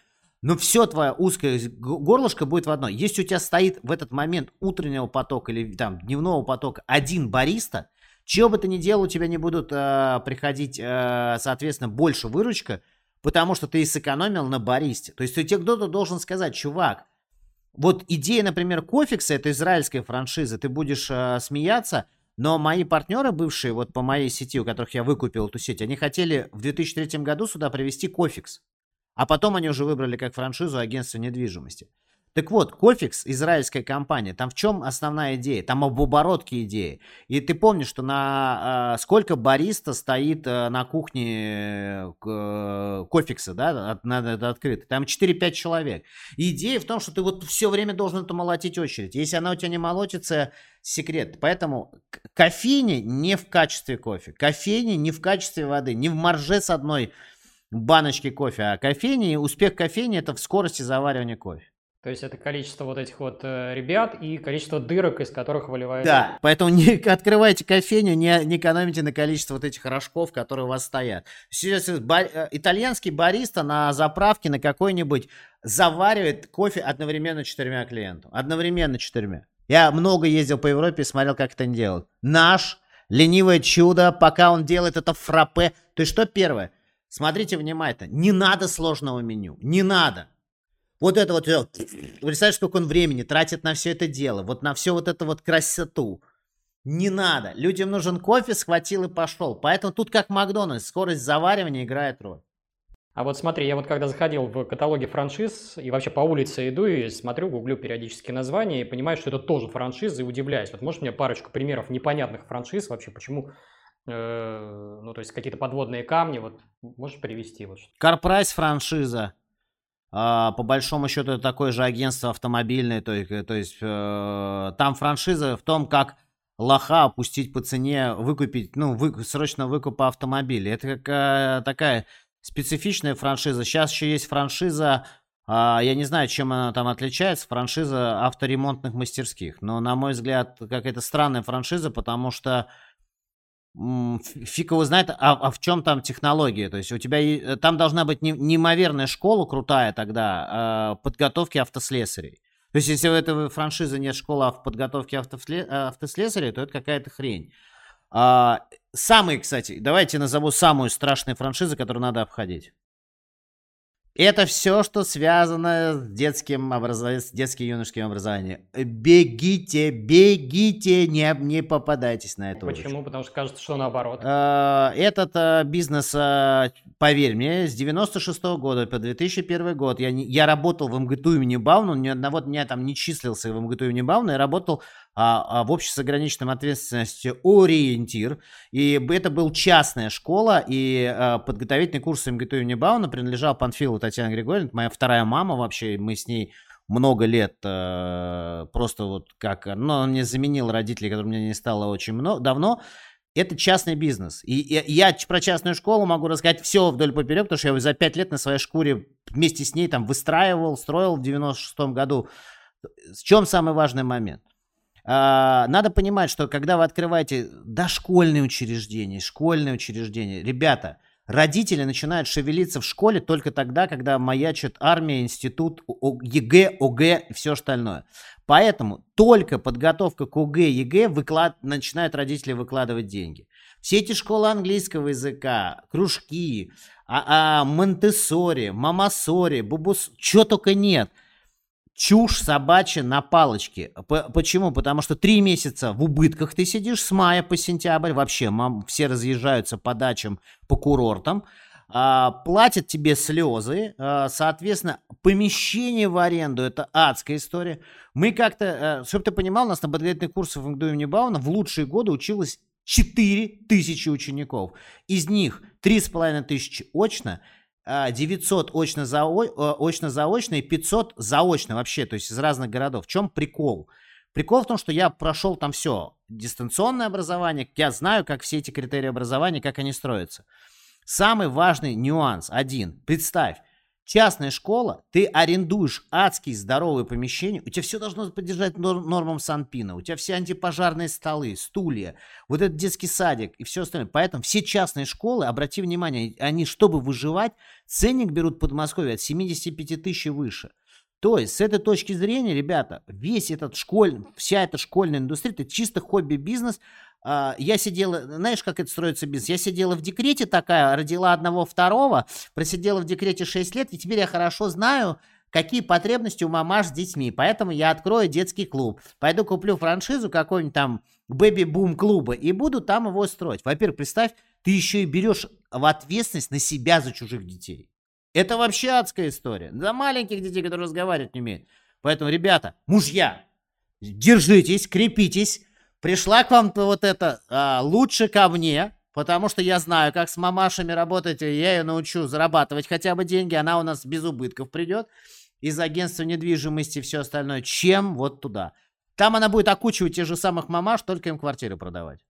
но все твое узкое горлышко будет в одной. Если у тебя стоит в этот момент утреннего потока или там дневного потока один бариста, чего бы ты ни делал, у тебя не будут э, приходить, э, соответственно, больше выручка, потому что ты сэкономил на баристе. То есть тебе кто-то должен сказать, чувак, вот идея, например, Кофикса, это израильская франшиза, ты будешь э, смеяться, но мои партнеры, бывшие вот по моей сети, у которых я выкупил эту сеть, они хотели в 2003 году сюда привести Кофикс. А потом они уже выбрали как франшизу агентство недвижимости. Так вот, Кофикс, израильская компания, там в чем основная идея? Там об оборотке идеи. И ты помнишь, что на э, сколько бариста стоит э, на кухне э, Кофикса, да, надо это открыто. Там 4-5 человек. И идея в том, что ты вот все время должен это молотить очередь. Если она у тебя не молотится, секрет. Поэтому кофейни не в качестве кофе. Кофейни не в качестве воды, не в марже с одной баночки кофе. А кофейни, успех кофейни это в скорости заваривания кофе. То есть это количество вот этих вот э, ребят и количество дырок, из которых выливает. Да, поэтому не открывайте кофейню, не, не экономите на количество вот этих рожков, которые у вас стоят. Сейчас бар, э, итальянский бариста на заправке на какой-нибудь заваривает кофе одновременно четырьмя клиентам. Одновременно четырьмя. Я много ездил по Европе и смотрел, как это они делают. Наш ленивое чудо, пока он делает это фраппе. То есть что первое? Смотрите внимательно. Не надо сложного меню. Не надо. Вот это вот, представляешь, сколько он времени тратит на все это дело, вот на все вот это вот красоту. Не надо. Людям нужен кофе, схватил и пошел. Поэтому тут как Макдональдс, скорость заваривания играет роль. А вот смотри, я вот когда заходил в каталоге франшиз и вообще по улице иду и смотрю, гуглю периодически названия и понимаю, что это тоже франшизы и удивляюсь. Вот можешь мне парочку примеров непонятных франшиз вообще, почему, э, ну то есть какие-то подводные камни, вот можешь привести? Вот. Карпрайс франшиза. А, по большому счету это такое же агентство автомобильное, то есть, то есть э, там франшиза в том, как лоха опустить по цене, выкупить, ну, вы, срочно выкупа автомобиля. Это как такая специфичная франшиза. Сейчас еще есть франшиза, э, я не знаю, чем она там отличается, франшиза авторемонтных мастерских. Но, на мой взгляд, какая-то странная франшиза, потому что фиг его знает, а, а в чем там технология. То есть у тебя э, там должна быть неимоверная школа крутая тогда э, подготовки автослесарей. То есть если у этого франшизы нет школы а в подготовке автосле... автослесарей, то это какая-то хрень. А, самые, кстати, давайте назову самую страшную франшизу, которую надо обходить. Это все, что связано с детским, образованием, с детским юношеским образованием. Бегите, бегите, не, не попадайтесь на это. Почему? Очень. Потому что кажется, что наоборот. А, этот а, бизнес, а, поверь мне, с 96 -го года по 2001 год я, я работал в МГТУ имени Бауна, ни одного дня там не числился в МГТУ имени Бауна, я работал а, а, в обществе с ограниченной ответственностью «Ориентир». И это был частная школа, и а, подготовительный курс МГТУ имени Бауна принадлежал Панфилову Татьяне Григорьевне, моя вторая мама вообще, мы с ней много лет э, просто вот как, ну, она мне заменила родителей, которые у меня не стало очень много, давно, это частный бизнес. И, и я про частную школу могу рассказать все вдоль поперек, потому что я за пять лет на своей шкуре вместе с ней там выстраивал, строил в 96-м году. В чем самый важный момент? А, надо понимать, что когда вы открываете дошкольные учреждения, школьные учреждения, ребята, родители начинают шевелиться в школе только тогда, когда маячит армия, институт, ЕГЭ, ОГЭ и все остальное. Поэтому только подготовка к ОГЭ, ЕГЭ выклад... начинают родители выкладывать деньги. Все эти школы английского языка, кружки, а, а, Монтессори, Мамасори, Бубус, чего только нет – чушь собачья на палочке. Почему? Потому что три месяца в убытках ты сидишь с мая по сентябрь. Вообще, мам, все разъезжаются по дачам, по курортам. А, платят тебе слезы. А, соответственно, помещение в аренду это адская история. Мы как-то, а, чтобы ты понимал, у нас на подготовительных курсах в МГДУ имени в лучшие годы училось 4 тысячи учеников. Из них 3,5 тысячи очно – 900 очно-заочно, очно-заочно и 500 заочно вообще, то есть из разных городов. В чем прикол? Прикол в том, что я прошел там все. Дистанционное образование, я знаю, как все эти критерии образования, как они строятся. Самый важный нюанс один. Представь, Частная школа, ты арендуешь адские здоровые помещения, у тебя все должно поддержать норм, нормам Санпина, у тебя все антипожарные столы, стулья, вот этот детский садик и все остальное. Поэтому все частные школы, обрати внимание, они, чтобы выживать, ценник берут в Подмосковье от 75 тысяч и выше. То есть, с этой точки зрения, ребята, весь этот школь, вся эта школьная индустрия, это чисто хобби-бизнес, а, я сидела, знаешь, как это строится бизнес? Я сидела в декрете такая, родила одного второго, просидела в декрете 6 лет, и теперь я хорошо знаю, какие потребности у мамаш с детьми. Поэтому я открою детский клуб. Пойду куплю франшизу какой-нибудь там бэби-бум клуба и буду там его строить. Во-первых, представь, ты еще и берешь в ответственность на себя за чужих детей. Это вообще адская история. За маленьких детей, которые разговаривать не умеют. Поэтому, ребята, мужья, держитесь, крепитесь, Пришла к вам вот это а, лучше ко мне, потому что я знаю, как с мамашами работать, я ее научу зарабатывать хотя бы деньги, она у нас без убытков придет из агентства недвижимости и все остальное, чем вот туда. Там она будет окучивать тех же самых мамаш, только им квартиры продавать.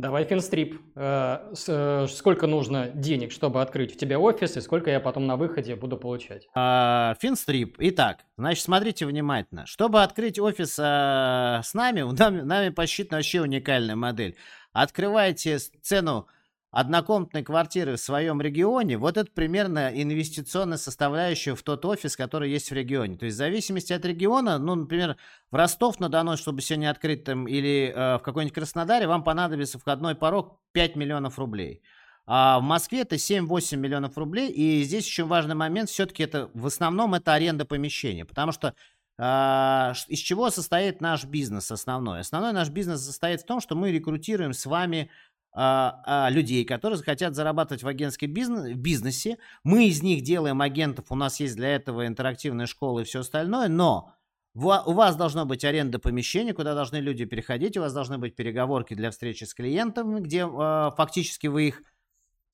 Давай финстрип. Э, э, сколько нужно денег, чтобы открыть в тебя офис, и сколько я потом на выходе буду получать? А, финстрип. Итак, значит, смотрите внимательно. Чтобы открыть офис а, с нами, нами, нами посчитана вообще уникальная модель. Открывайте цену однокомнатной квартиры в своем регионе, вот это примерно инвестиционная составляющая в тот офис, который есть в регионе. То есть в зависимости от региона, ну, например, в Ростов-на-Дону, чтобы сегодня открыть там, или э, в какой-нибудь Краснодаре, вам понадобится входной порог 5 миллионов рублей. А в Москве это 7-8 миллионов рублей. И здесь еще важный момент, все-таки это в основном это аренда помещения, потому что Uh, из чего состоит наш бизнес основной? Основной наш бизнес состоит в том, что мы рекрутируем с вами а, а, людей, которые хотят зарабатывать в агентском бизнес, бизнесе. Мы из них делаем агентов, у нас есть для этого интерактивная школа и все остальное, но у вас должно быть аренда помещения, куда должны люди переходить, у вас должны быть переговорки для встречи с клиентами, где э, фактически вы их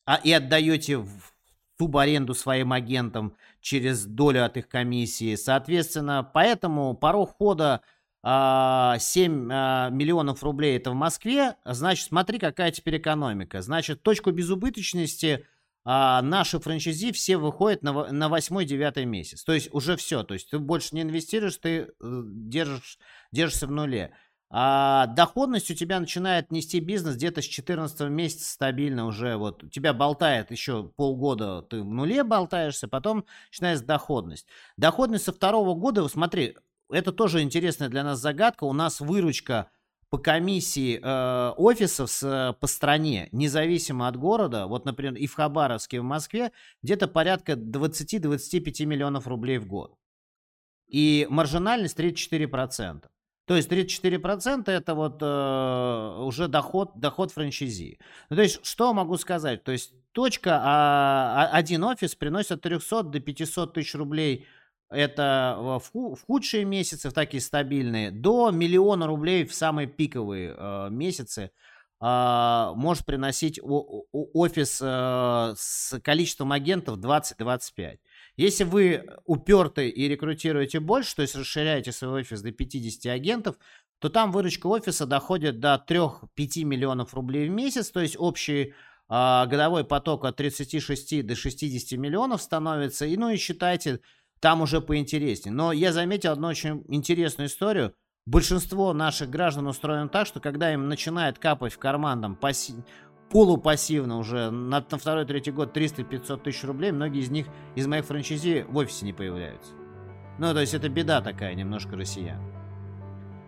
а, и отдаете в субаренду своим агентам через долю от их комиссии. Соответственно, поэтому порог входа 7 а, а, миллионов рублей это в Москве, значит, смотри, какая теперь экономика. Значит, точку безубыточности а, наши франчайзи все выходят на, на 8-9 месяц. То есть уже все. То есть ты больше не инвестируешь, ты э, держишь, держишься в нуле. А доходность у тебя начинает нести бизнес где-то с 14 месяца стабильно уже. Вот у тебя болтает еще полгода, ты в нуле болтаешься, потом начинается доходность. Доходность со второго года, смотри, это тоже интересная для нас загадка. У нас выручка по комиссии э, офисов с, э, по стране, независимо от города, вот, например, и в Хабаровске, и в Москве, где-то порядка 20-25 миллионов рублей в год. И маржинальность 34%. То есть 34% это вот э, уже доход, доход франчайзи. Ну, то есть что могу сказать? То есть точка, а, а один офис приносит от 300 до 500 тысяч рублей это в, в худшие месяцы, в такие стабильные, до миллиона рублей в самые пиковые э, месяцы э, может приносить офис э, с количеством агентов 20-25. Если вы уперты и рекрутируете больше, то есть расширяете свой офис до 50 агентов, то там выручка офиса доходит до 3-5 миллионов рублей в месяц, то есть общий э, годовой поток от 36 до 60 миллионов становится. И ну и считайте, там уже поинтереснее. Но я заметил одну очень интересную историю. Большинство наших граждан устроено так, что когда им начинает капать в карман там, пасси... полупассивно уже на, на второй-третий год 300-500 тысяч рублей, многие из них из моих франчайзи в офисе не появляются. Ну, то есть это беда такая немножко россиян.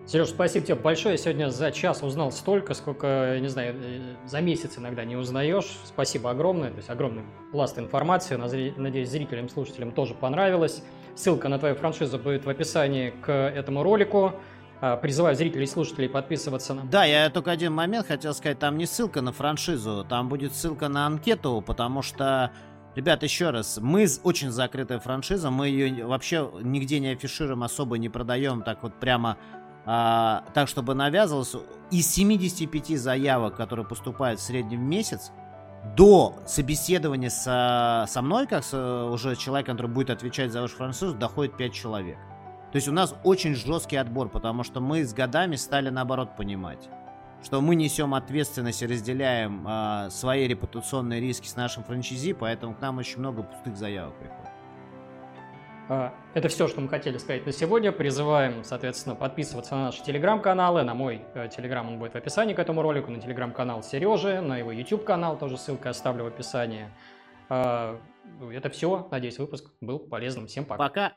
Сереж, спасибо тебе большое. Я сегодня за час узнал столько, сколько, не знаю, э, за месяц иногда не узнаешь. Спасибо огромное. То есть огромный пласт информации. Надеюсь, зрителям, слушателям тоже понравилось. Ссылка на твою франшизу будет в описании к этому ролику. А, призываю зрителей и слушателей подписываться на... Да, я только один момент хотел сказать. Там не ссылка на франшизу, там будет ссылка на анкету, потому что Ребят, еще раз, мы очень закрытая франшиза, мы ее вообще нигде не афишируем, особо не продаем так вот прямо а, так, чтобы навязывалось, из 75 заявок, которые поступают в среднем в месяц, до собеседования со, со мной, как с, уже человеком, который будет отвечать за вашу франшизу, доходит 5 человек. То есть у нас очень жесткий отбор, потому что мы с годами стали наоборот понимать, что мы несем ответственность и разделяем э, свои репутационные риски с нашим франчайзи, поэтому к нам очень много пустых заявок приходит. А, это все, что мы хотели сказать на сегодня. Призываем, соответственно, подписываться на наши телеграм-каналы. На мой э, телеграм он будет в описании к этому ролику, на телеграм-канал Сережи, на его YouTube канал, тоже ссылка оставлю в описании. А, это все. Надеюсь, выпуск был полезным. Всем пока. Пока.